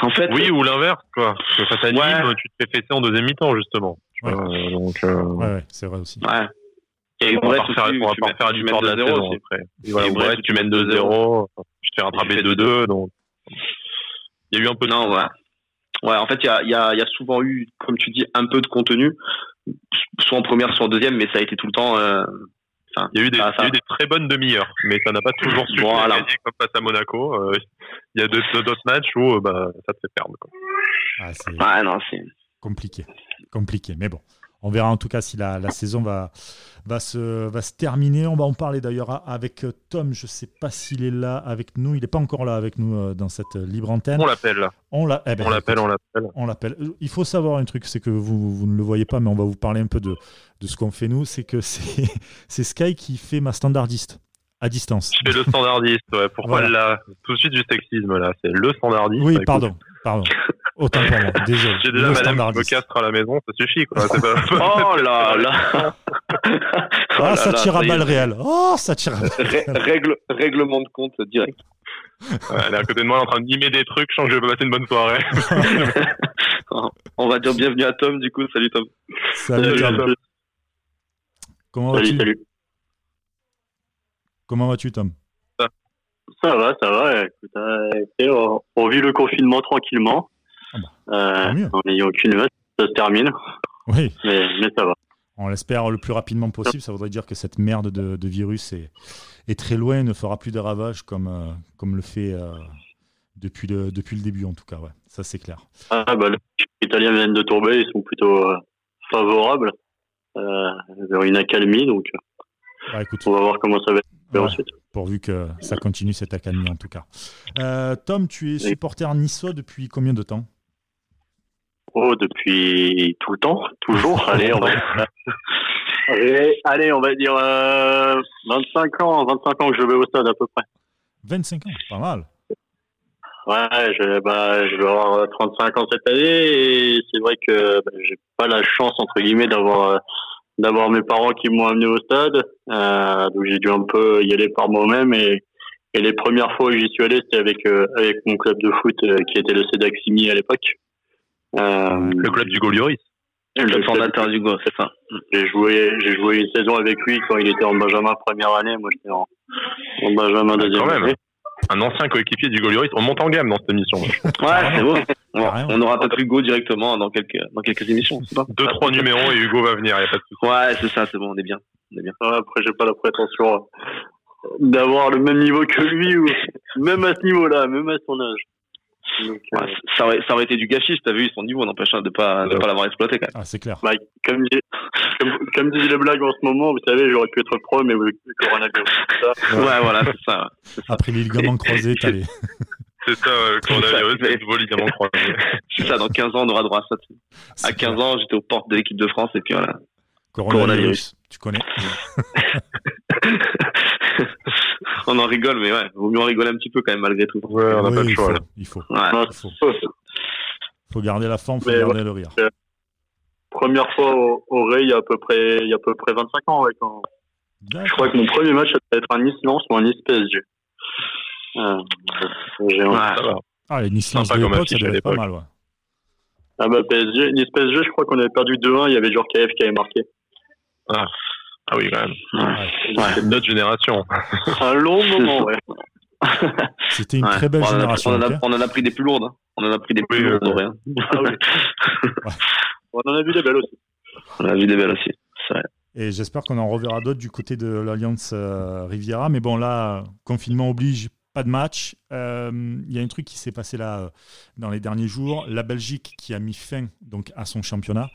En fait, oui, ou l'inverse, quoi. Parce que face à Nîmes, tu te fais fesser en deuxième mi-temps, justement. Ouais, euh, donc, euh, ouais, ouais c'est vrai aussi. Ouais. Et on va pas faire, on va pas faire du sport de la saison après. Et voilà, Brest, tu mènes 2-0, tu te fais rattraper 2-2, donc il y a eu un peu de... Non, ouais. Ouais, en fait, il y a, y, a, y a souvent eu, comme tu dis, un peu de contenu, soit en première, soit en deuxième, mais ça a été tout le temps... Euh... Enfin, il, y a eu des, ça, ça... y a eu des très bonnes demi-heures, mais ça n'a pas toujours su voilà. gagner comme face à Monaco. Euh, il y a d'autres matchs où euh, bah, ça te fait perdre. Quoi. Ah, c'est compliqué, compliqué, mais bon. On verra en tout cas si la, la saison va, va, se, va se terminer. On va en parler d'ailleurs avec Tom. Je ne sais pas s'il est là avec nous. Il n'est pas encore là avec nous euh, dans cette libre antenne. On l'appelle. On eh ben, l'appelle, on l'appelle. On l'appelle. Il faut savoir un truc, c'est que vous, vous, ne le voyez pas, mais on va vous parler un peu de, de ce qu'on fait nous. C'est que c'est Sky qui fait ma standardiste à distance. Je fais le standardiste, ouais. Pourquoi voilà. là Tout de suite du sexisme, là. C'est le standardiste. Oui, bah, pardon. Pardon. Autant pour moi. Désolé. J'ai déjà madame qui me castre à la maison, ça suffit, quoi. Pas... oh là là Ah, ça tire à balles réelles. Oh, ça tire à Règle, Règlement de compte direct. Ouais, elle est à côté de moi en train de mimer des trucs, je sens que je vais passer une bonne soirée. On va dire bienvenue à Tom, du coup. Salut Tom. Salut, Salut Tom. Comment Salut, vas-tu? salut. Comment vas-tu, Tom? Ça va, ça va. Écoute, euh, écoutez, on, on vit le confinement tranquillement. Ah Euh, tant mieux. en n'ayant aucune note, ça se termine, Oui, mais, mais ça va. on l'espère le plus rapidement possible. Ça voudrait dire que cette merde de, de virus est, est très loin et ne fera plus de ravages comme, euh, comme le fait euh, depuis, le, depuis le début, en tout cas. Ouais. Ça, c'est clair. Ah, bah, les Italiens viennent de tomber, ils sont plutôt euh, favorables euh, vers une accalmie, donc Bah, écoute, on va voir comment ça va être ouais, ensuite. pourvu que ça continue cette accalmie, en tout cas. Euh, Tom, tu es supporter niçois depuis combien de temps? Oh, depuis tout le temps, toujours. allez, on va, allez, allez, on va dire euh, 25 ans, 25 ans que je vais au stade à peu près. 25 ans, pas mal. Ouais, je, bah, je vais avoir 35 ans cette année et c'est vrai que bah, j'ai pas la chance entre guillemets d'avoir euh, d'avoir mes parents qui m'ont amené au stade, euh, donc j'ai dû un peu y aller par moi-même et, et les premières fois où j'y suis allé c'était avec euh, avec mon club de foot euh, qui était le CEDAC Simi à l'époque. Euh, Le club du Golioris. le Le fondateur du Go, c'est ça. j'ai joué j'ai joué une saison avec lui quand il était en Benjamin première année, moi j'étais en, en Benjamin deuxième Quand même. année. Un ancien coéquipier du Golioris. On monte en gamme dans cette émission. Ouais, c'est beau. On, aura peut-être Hugo directement dans quelques, dans quelques émissions. pas Deux, trois numéros et Hugo va venir, il n'y a pas de souci. Ouais, c'est ça, c'est bon, on est bien. On est bien. Ouais, Après, j'ai pas la prétention euh, d'avoir le même niveau que lui, ou même à ce niveau-là, même à son âge. Donc, euh, ça, aurait, ça aurait été du gâchis, t'as vu, son niveau n'empêche de pas, de pas l'avoir exploité quand Ah, c'est clair. bah, comme, comme, comme disent les blagues en ce moment, vous savez, j'aurais pu être pro, mais le le coronavirus, tout ça. même. Ouais, voilà, c'est ça. Après les ligaments croisés, t'as les... C'est ça, euh, coronavirus, ça. c'est le nouveau ligament croisé. C'est ça, dans 15 ans, on aura droit à ça. À 15 clair. ans, j'étais aux portes de l'équipe de France et puis voilà. Coronavirus, tu connais. on en rigole, mais ouais, vaut mieux en rigoler un petit peu quand même malgré tout. Ouais, on n'a Oui, pas le il choix. faut, il faut. Ouais. Il faut. garder la forme, faut Mais garder le rire. Première fois au, au Ray, il y a à peu près, il y a à peu près 25 ans, ouais, quand, je crois que mon premier match, ça devait être un Nice-Lens ou un Nice-PSG. J'ai Ouais. Va. Ah, les Nice-Lens Sympa de l'époque, ça devait être pas mal, ouais. Ah bah PSG, Nice PSG, je crois qu'on avait perdu 2-1, il y avait Djorkaeff qui avait marqué. Ah oui, quand même. Ouais. C'est notre génération. Un long moment, ouais. C'était une Ouais. très belle on a- génération. On en, a, ok on en a pris des plus lourdes. hein. On en a pris des plus Oui, lourdes, euh, ouais. hein. Ah oui. On en a vu des belles aussi. On a vu des belles aussi. C'est vrai. Et j'espère qu'on en reverra d'autres du côté de l'Alliance euh, Riviera. Mais bon, là, confinement oblige, pas de match. Euh, Il y a un truc qui s'est passé là euh, dans les derniers jours. La Belgique qui a mis fin donc, à son championnat.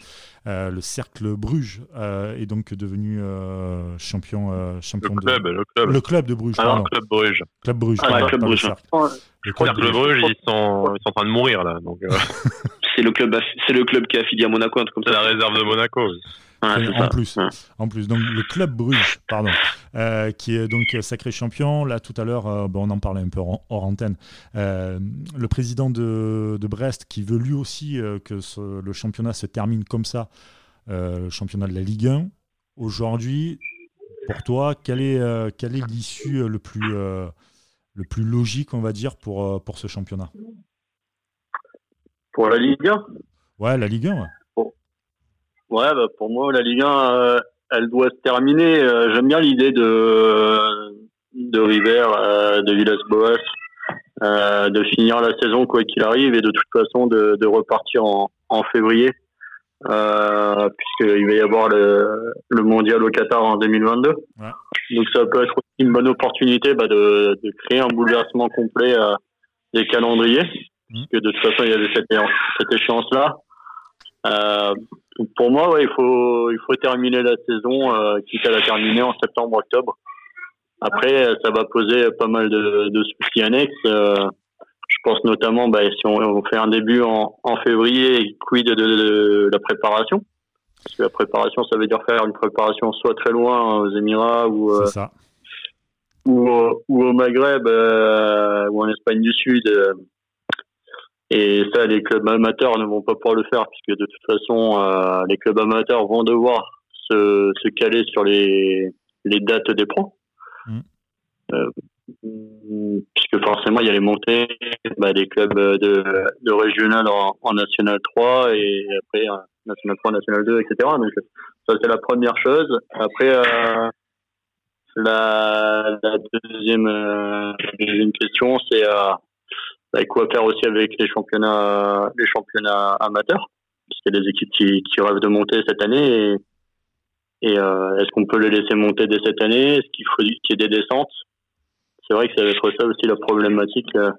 Euh, le Cercle Bruges euh, est donc devenu euh, champion, euh, champion Le de. club, le club. Le club de Bruges, pardon. Club Bruges. Club Bruges, Ah, Club pas le Bruges, Cercle. Ouais. Le Club Club Bruges, ils sont, ils sont en train de mourir là. Donc, euh, C'est le club, c'est le club qui est affilié à Monaco, un truc comme c'est ça. la réserve de Monaco. oui. En ça. plus, en plus, donc le club Bruges, pardon, euh, qui est donc sacré champion. Là, tout à l'heure, euh, bon, on en parlait un peu hors, hors antenne. Euh, le président de, de Brest, qui veut lui aussi que ce- le championnat se termine comme ça, le championnat de la Ligue 1. Aujourd'hui, pour toi, quelle est, quelle est l'issue le plus le plus logique, on va dire, pour, pour ce championnat? Pour la Ligue 1 Ouais, la Ligue 1, ouais. Ouais, bah, pour moi, la Ligue 1, euh, elle doit se terminer. Euh, J'aime bien l'idée de, de River, euh, de Villas-Boas, de finir la saison quoi qu'il arrive et de toute façon de, de repartir en, en février, puisqu'il va y avoir le, le mondial au Qatar en 2022. Ouais. Donc ça peut être aussi une bonne opportunité bah, de, de créer un bouleversement complet des calendriers, Mhm. puisque de toute façon il y avait cette, cette échéance-là. Euh, pour moi, ouais, il faut il faut terminer la saison, euh, quitte à la terminer en septembre-octobre. Après, euh, ça va poser pas mal de, de soucis annexes. Euh, je pense notamment, bah, si on, on fait un début en, en février, quid de, de- de la préparation? Parce que la préparation, ça veut dire faire une préparation soit très loin aux Émirats ou euh, ça. ou, au- ou au Maghreb euh, ou en Espagne du Sud. Euh. et ça, les clubs amateurs ne vont pas pouvoir le faire puisque de toute façon, euh, les clubs amateurs vont devoir se, se caler sur les, les dates des pros. Mm. Euh, puisque forcément il y a les montées bah, des clubs de, de régional en, en, national 3 et après national 3, national 2, etc. Donc ça c'est la première chose. Après euh, la, la, deuxième, euh, deuxième question c'est euh, bah, quoi faire aussi avec les championnats les championnats amateurs parce qu'il y a des équipes qui, qui rêvent de monter cette année et, et euh, est-ce qu'on peut les laisser monter dès cette année? Est-ce qu'il faut qu'il y ait des descentes? C'est vrai que ça va être ça aussi la problématique euh,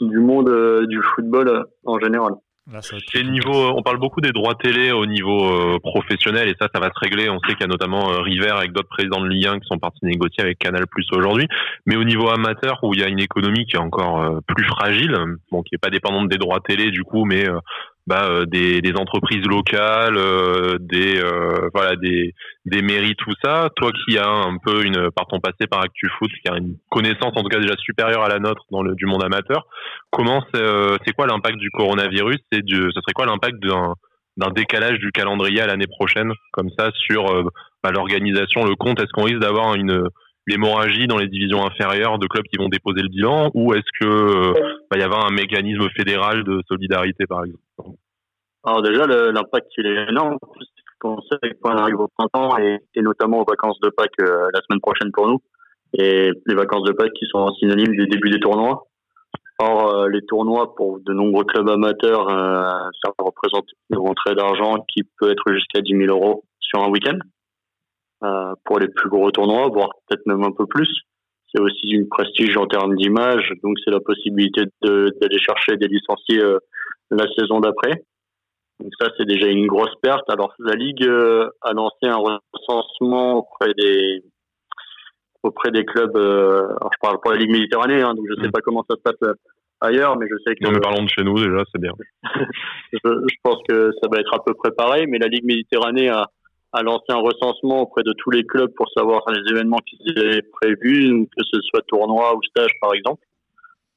du monde euh, du football en général. C'est niveau, on parle beaucoup des droits télé au niveau professionnel et ça, ça va se régler. On sait qu'il y a notamment River avec d'autres présidents de Ligue 1 qui sont partis négocier avec Canal Plus aujourd'hui. Mais au niveau amateur, où il y a une économie qui est encore plus fragile, bon, qui est pas dépendante des droits télé du coup, mais bah, euh, des, des, entreprises locales, euh, des euh, voilà des, des mairies, tout ça. Toi qui as un peu une par ton passé par ActuFoot, qui a une connaissance en tout cas déjà supérieure à la nôtre dans le du monde amateur, comment c'est quoi l'impact du coronavirus et du, ce serait quoi l'impact d'un d'un décalage du calendrier à l'année prochaine comme ça sur bah, l'organisation, le compte? Est-ce qu'on risque d'avoir une l'hémorragie dans les divisions inférieures de clubs qui vont déposer le bilan? Ou est-ce que euh, va y avoir un mécanisme fédéral de solidarité par exemple? Alors déjà l'impact il est énorme. On sait qu'on arrive au printemps et, notamment aux vacances de Pâques euh, la semaine prochaine pour nous et les vacances de Pâques qui sont synonymes du début des tournois. Or euh, les tournois pour de nombreux clubs amateurs ça représente une rentrée d'argent qui peut être jusqu'à 10 000 euros sur un week-end. Euh, pour les plus gros tournois, voire peut-être même un peu plus. C'est aussi une prestige en termes d'image, donc c'est la possibilité d'aller chercher des licenciés euh, la saison d'après. Donc ça, c'est déjà une grosse perte. Alors la Ligue euh, a lancé un recensement auprès des auprès des clubs. alors je parle pour la Ligue Méditerranée, hein, donc je sais mm. pas comment ça se passe ailleurs, mais je sais que. Non, mais parlons de chez nous déjà, c'est bien. je, je, pense que ça va être à peu près pareil, mais la Ligue Méditerranée a à lancer un recensement auprès de tous les clubs pour savoir les événements qui étaient prévus, que ce soit tournoi ou stage par exemple,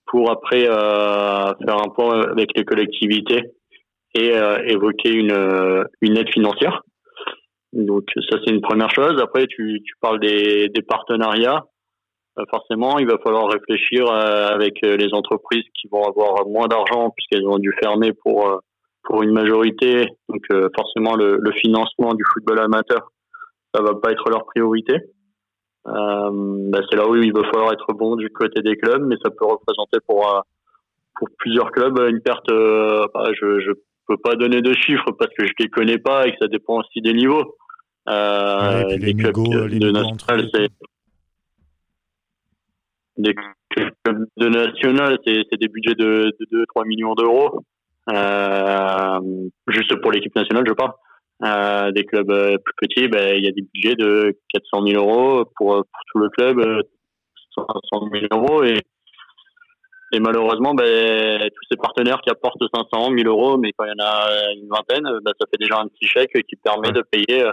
pour après euh, faire un point avec les collectivités et euh, évoquer une, euh, une aide financière. Donc ça c'est une première chose. Après tu, tu parles des, partenariats. Euh, forcément, il va falloir réfléchir avec les entreprises qui vont avoir moins d'argent puisqu'elles ont dû fermer pour pour une majorité, donc forcément le, financement du football amateur, ça va pas être leur priorité. Bah c'est là où il va falloir être bon du côté des clubs, mais ça peut représenter pour pour plusieurs clubs une perte. Bah, je peux pas donner de chiffres parce que je les connais pas et que ça dépend aussi des niveaux. Euh, ouais, les clubs de national, c'est des clubs de national, c'est des budgets de, de 2-3 millions d'euros. Euh, juste pour l'équipe nationale, je parle. Euh, des clubs euh, plus petits, ben, il y a des budgets de 400 000 euros pour, pour tout le club, 500 000 euros et et malheureusement, ben, tous ces partenaires qui apportent 500, 1000 euros, mais quand il y en a une vingtaine, ben, ça fait déjà un petit chèque qui permet de payer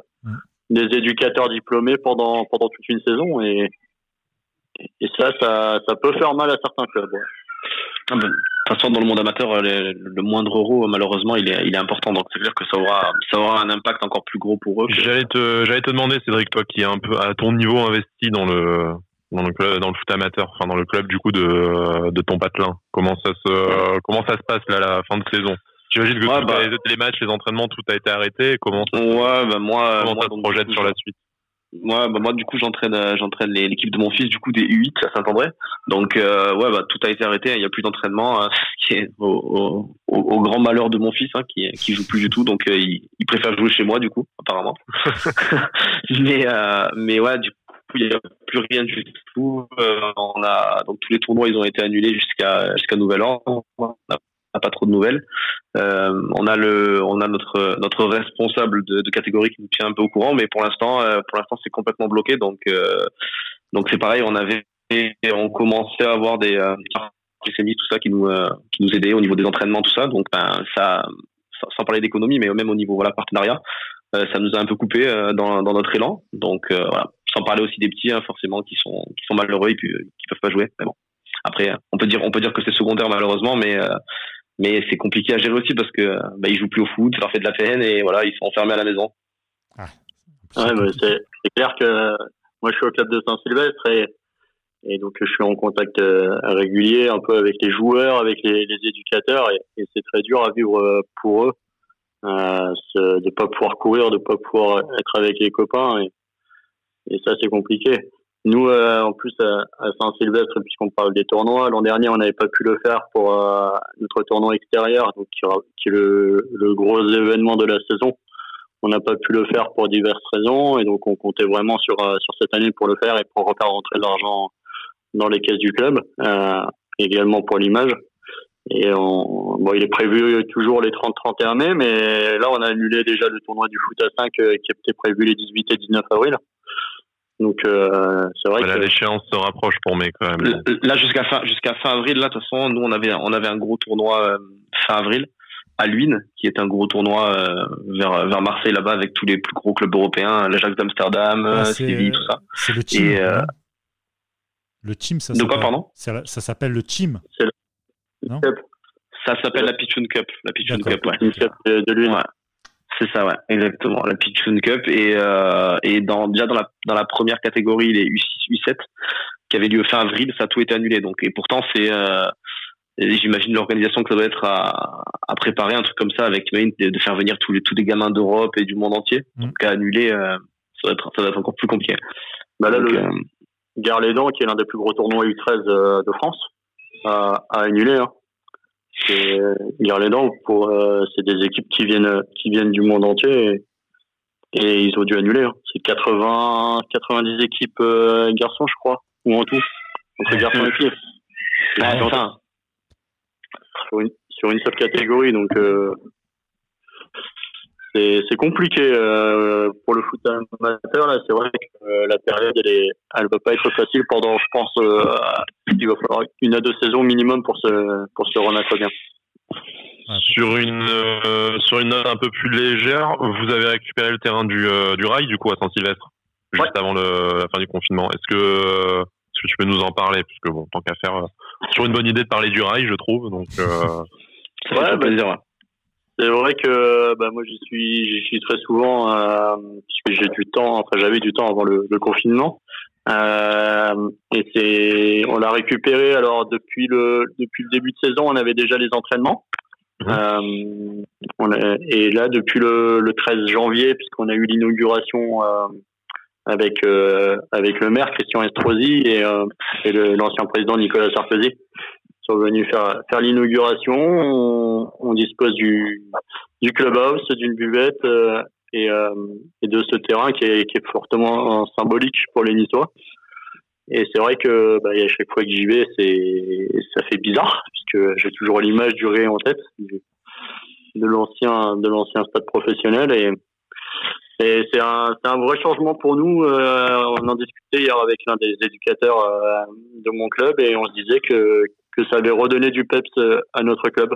des éducateurs diplômés pendant, pendant toute une saison. Et, et ça, ça, ça peut faire mal à certains clubs. Ah ben, de toute façon, dans le monde amateur, le, moindre euro, malheureusement, il est, il est important. Donc, c'est clair que ça aura, ça aura un impact encore plus gros pour eux. J'allais te, j'allais te demander, Cédric, toi qui est un peu à ton niveau investi dans le, dans le club, dans le foot amateur, enfin dans le club du coup de, de ton patelin. Comment ça se, comment ça se passe là, la fin de saison? J'imagine que bah les, matchs, les entraînements, tout a été arrêté. Comment ouais, bah moi, comment ça se projette sur la suite? Moi, bah moi, du coup, j'entraîne, euh, j'entraîne l'équipe de mon fils, du coup, des U8 à Saint-André. Donc, euh, ouais, bah, tout a été arrêté. Il n'y a plus d'entraînement, hein, qui est au, au, au, grand malheur de mon fils, hein, qui, qui joue plus du tout. Donc, euh, il, il, préfère jouer chez moi, du coup, apparemment. mais, mais ouais, du coup, il n'y a plus rien du tout. on a, donc, tous les tournois, ils ont été annulés jusqu'à jusqu'à nouvel an. On n'a pas trop de nouvelles. Euh, on a le, on a notre notre responsable de, catégorie qui nous tient un peu au courant, mais pour l'instant, euh, pour c'est complètement bloqué. Donc, euh, donc c'est pareil. On avait, on commençait à avoir des euh, tout ça qui nous qui nous aidaient au niveau des entraînements, tout ça. Donc, ben, sans parler d'économie, mais même au niveau voilà partenariat, ça nous a un peu coupé dans, dans notre élan. Donc, voilà. Sans parler aussi des petits, hein, forcément, qui sont qui sont malheureux et puis qui peuvent pas jouer. Mais bon. Après, on peut dire, on peut dire que c'est secondaire malheureusement, mais mais c'est compliqué à gérer aussi parce que bah, ils jouent plus au foot, ça leur fait de la peine et voilà, ils sont enfermés à la maison. Ah, ouais, c'est clair que moi je suis au club de Saint-Sylvestre et, Et donc je suis en contact régulier un peu avec les joueurs, avec les, éducateurs, et, c'est très dur à vivre pour eux, euh, de pas pouvoir courir, de pas pouvoir être avec les copains, et, et ça c'est compliqué. Nous, euh, en plus, à, Saint-Sylvestre, puisqu'on parle des tournois, l'an dernier, on n'avait pas pu le faire pour euh, notre tournoi extérieur, donc qui, est le, le, gros événement de la saison. On n'a pas pu le faire pour diverses raisons, et donc on comptait vraiment sur euh, sur cette année pour le faire et pour refaire rentrer de l'argent dans les caisses du club, également pour l'image. Et on, bon, il est prévu toujours les 30-31 mai, mais là, on a annulé déjà le tournoi du foot à 5 qui était prévu les 18 et 19 avril. Donc euh, c'est vrai que l'échéance se rapproche pour mai quand même. Là jusqu'à fin jusqu'à fin avril là de toute façon nous on avait on avait un gros tournoi euh, fin avril à Luynes qui est un gros tournoi euh, vers vers Marseille là-bas avec tous les plus gros clubs européens l'Ajax d'Amsterdam, ah, Séville tout ça. C'est le team. Et, le team ça. De quoi pardon? Ça s'appelle le team. C'est le... Non ça s'appelle la Pichoun Cup. La Pichoun Cup, ouais. de Luynes. Ouais. C'est ça, ouais, exactement. La Pitchoun Cup et euh, et dans déjà dans la dans la première catégorie les U6, U7 qui avait lieu fin avril, ça a tout été annulé. Donc et pourtant c'est euh, j'imagine l'organisation que ça doit être à, à, préparer un truc comme ça avec de, de faire venir tous les tous les gamins d'Europe et du monde entier. Mm. Donc à annuler, euh, ça doit être ça doit être encore plus compliqué. Bah là le euh, Garlédan qui est l'un des plus gros tournois U13 euh, de France a, a annulé. Hein. C'est dents pour euh, c'est des équipes qui viennent qui viennent du monde entier et, ils ont dû annuler. Hein. C'est 80 90 équipes euh, garçons je crois ou en tout entre garçons et filles. sur une sur une seule catégorie donc euh, c'est compliqué euh, pour le foot amateur là. C'est vrai que euh, la période elle est elle va pas être facile pendant je pense euh, il va falloir une à deux saisons minimum pour se pour se remettre bien. Sur une sur une note un peu plus légère vous avez récupéré le terrain du du rail du coup à Saint-Sylvestre? Juste avant le, la fin du confinement. Est-ce que est-ce que tu peux nous en parler? Parce que bon tant qu'à faire sur une bonne idée de parler du rail je trouve donc ouais, bah, c'est vrai que bah, moi j'y suis, j'y suis très souvent euh, puisque j'ai du temps. Enfin, j'avais du temps avant le, le confinement. Euh, et c'est, on l'a récupéré. Alors depuis le depuis le début de saison, on avait déjà les entraînements. Mmh. Euh, on a, et là, depuis le, le 13 janvier, puisqu'on a eu l'inauguration euh, avec avec le maire Christian Estrosi et, et l'ancien président Nicolas Sarkozy, sont venus faire, faire l'inauguration. On, dispose du, du clubhouse, d'une buvette euh, et, euh, et, de ce terrain qui est, qui est fortement symbolique pour les Niçois. Et c'est vrai que bah, à chaque fois que j'y vais, c'est ça fait bizarre puisque j'ai toujours l'image du Ré en tête de l'ancien de l'ancien stade professionnel et et c'est un, un vrai changement pour nous. Euh, on en discutait hier avec l'un des éducateurs de mon club et on se disait que que ça avait redonné du peps euh, à notre club.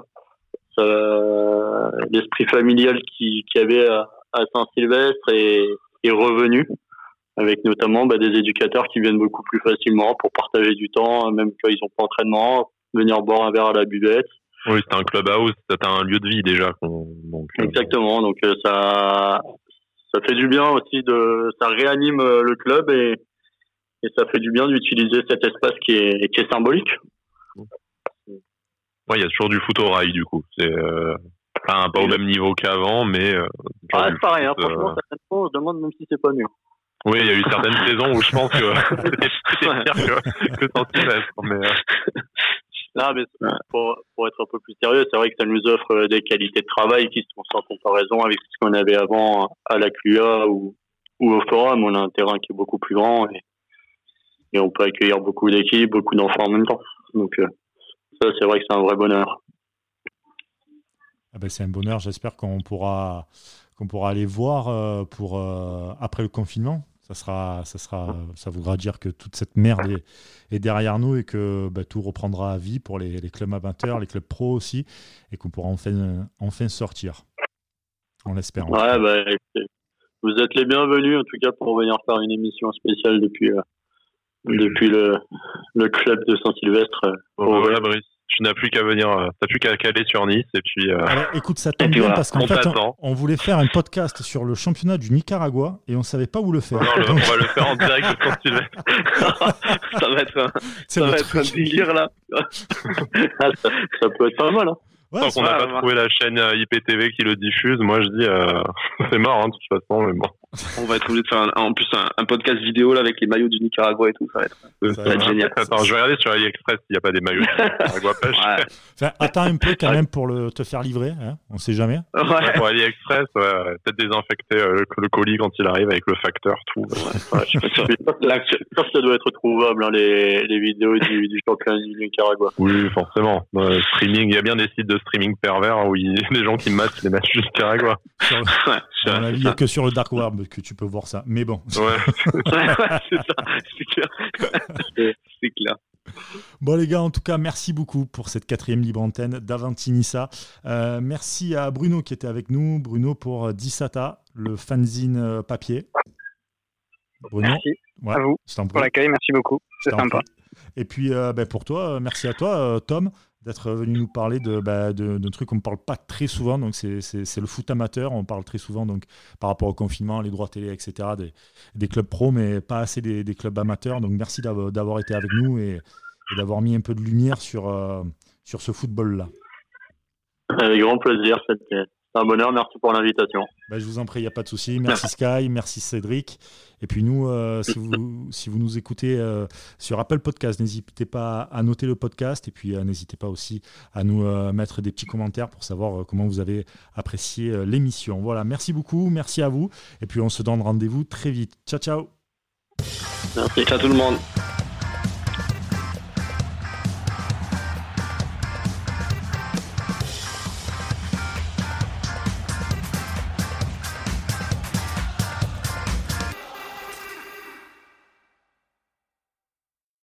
L'esprit familial qui, qui avait à, Saint-Sylvestre est, est, revenu, avec notamment bah, des éducateurs qui viennent beaucoup plus facilement pour partager du temps, même quand ils n'ont pas d'entraînement, venir boire un verre à la buvette. Oui, c'est un clubhouse, c'est un lieu de vie déjà. Donc, euh, Exactement, donc euh, ça, ça fait du bien aussi de, ça réanime le club et, et ça fait du bien d'utiliser cet espace qui est, qui est symbolique. Ouais, il y a toujours du foot au rail, du coup. C'est euh, pas, au même niveau qu'avant, mais. Euh, ah, c'est pareil, hein, franchement, euh, certainement, on se demande même si c'est pas mieux. Oui, il y a eu certaines saisons où je pense que c'était pire que, que sans mais. Euh... Non, mais pour, pour être un peu plus sérieux, c'est vrai que ça nous offre des qualités de travail qui sont sans comparaison avec ce qu'on avait avant à la CLUA ou, ou au Forum. On a un terrain qui est beaucoup plus grand et, et on peut accueillir beaucoup d'équipes, beaucoup d'enfants en même temps. Donc, euh, ça, c'est vrai que c'est un vrai bonheur. Ah ben, c'est un bonheur. J'espère qu'on pourra, qu'on pourra aller voir euh, pour, euh, après le confinement. Ça, sera, ça, sera, ça voudra dire que toute cette merde est, derrière nous et que bah, tout reprendra à vie pour les, clubs amateurs, les clubs pro aussi, et qu'on pourra enfin, enfin sortir. On l'espère. Ouais, bah, vous êtes les bienvenus en tout cas pour venir faire une émission spéciale depuis, depuis le, le club de Saint-Sylvestre. voilà, Brice. Tu n'as plus qu'à venir, euh, t'as plus qu'à caler sur Nice et puis. Euh, Alors, écoute, ça tombe bien parce qu'en fait, on, voulait faire un podcast sur le championnat du Nicaragua et on savait pas où le faire. Non, on va le faire en direct de ça va être un, ça va être un délire là. Ça, peut être pas mal. Hein. Tant qu'on n'a pas trouvé la chaîne euh, IPTV qui le diffuse, moi je dis c'est mort hein, de toute façon, mais bon. On va être obligé de faire en plus un, podcast vidéo là avec les maillots du Nicaragua et tout, ça va être, génial. Attends, je vais regarder sur AliExpress s'il n'y a pas des maillots du Nicaragua enfin, attends un peu quand même pour le, te faire livrer, hein on sait jamais. Ouais. pour AliExpress, ouais, peut-être désinfecter euh, le, colis quand il arrive avec le facteur, tout. je suis pas sûr. que ça doit être trouvable, hein, les, les, vidéos du, du championnat du Nicaragua. Oui, forcément. streaming, il y a bien des sites de streaming pervers où il y a des gens qui matent les matchs du Nicaragua. il n'y a que sur le Dark Web que tu peux voir ça. Mais bon. Ouais, c'est ça, c'est clair. c'est clair. Bon les gars, en tout cas, merci beaucoup pour cette quatrième libre antenne d'Avantinissa. Euh, merci à Bruno qui était avec nous. Bruno pour Dissata, le fanzine euh, papier. Bruno. Merci à vous pour l'accueil, merci beaucoup. C'est sympa. Et puis euh, ben, pour toi, merci à toi, Tom, d'être venu nous parler de, bah, de, de, qu'on ne parle pas très souvent. Donc, c'est le foot amateur. On parle très souvent donc, par rapport au confinement, les droits télé, etc., des, clubs pro, mais pas assez des, des clubs amateurs. Donc, merci d'avoir été avec nous et, d'avoir mis un peu de lumière sur, euh, sur ce football-là. Avec grand plaisir. C'était un bonheur. Merci pour l'invitation. Bah, je vous en prie, il n'y a pas de souci. Merci Sky, merci Cédric. Et puis nous, euh, si, vous, si vous nous écoutez euh, sur Apple Podcast, n'hésitez pas à noter le podcast et puis euh, n'hésitez pas aussi à nous mettre des petits commentaires pour savoir comment vous avez apprécié l'émission. Voilà, merci beaucoup, merci à vous. Et puis on se donne rendez-vous très vite. Ciao, ciao. Merci, ciao tout le monde.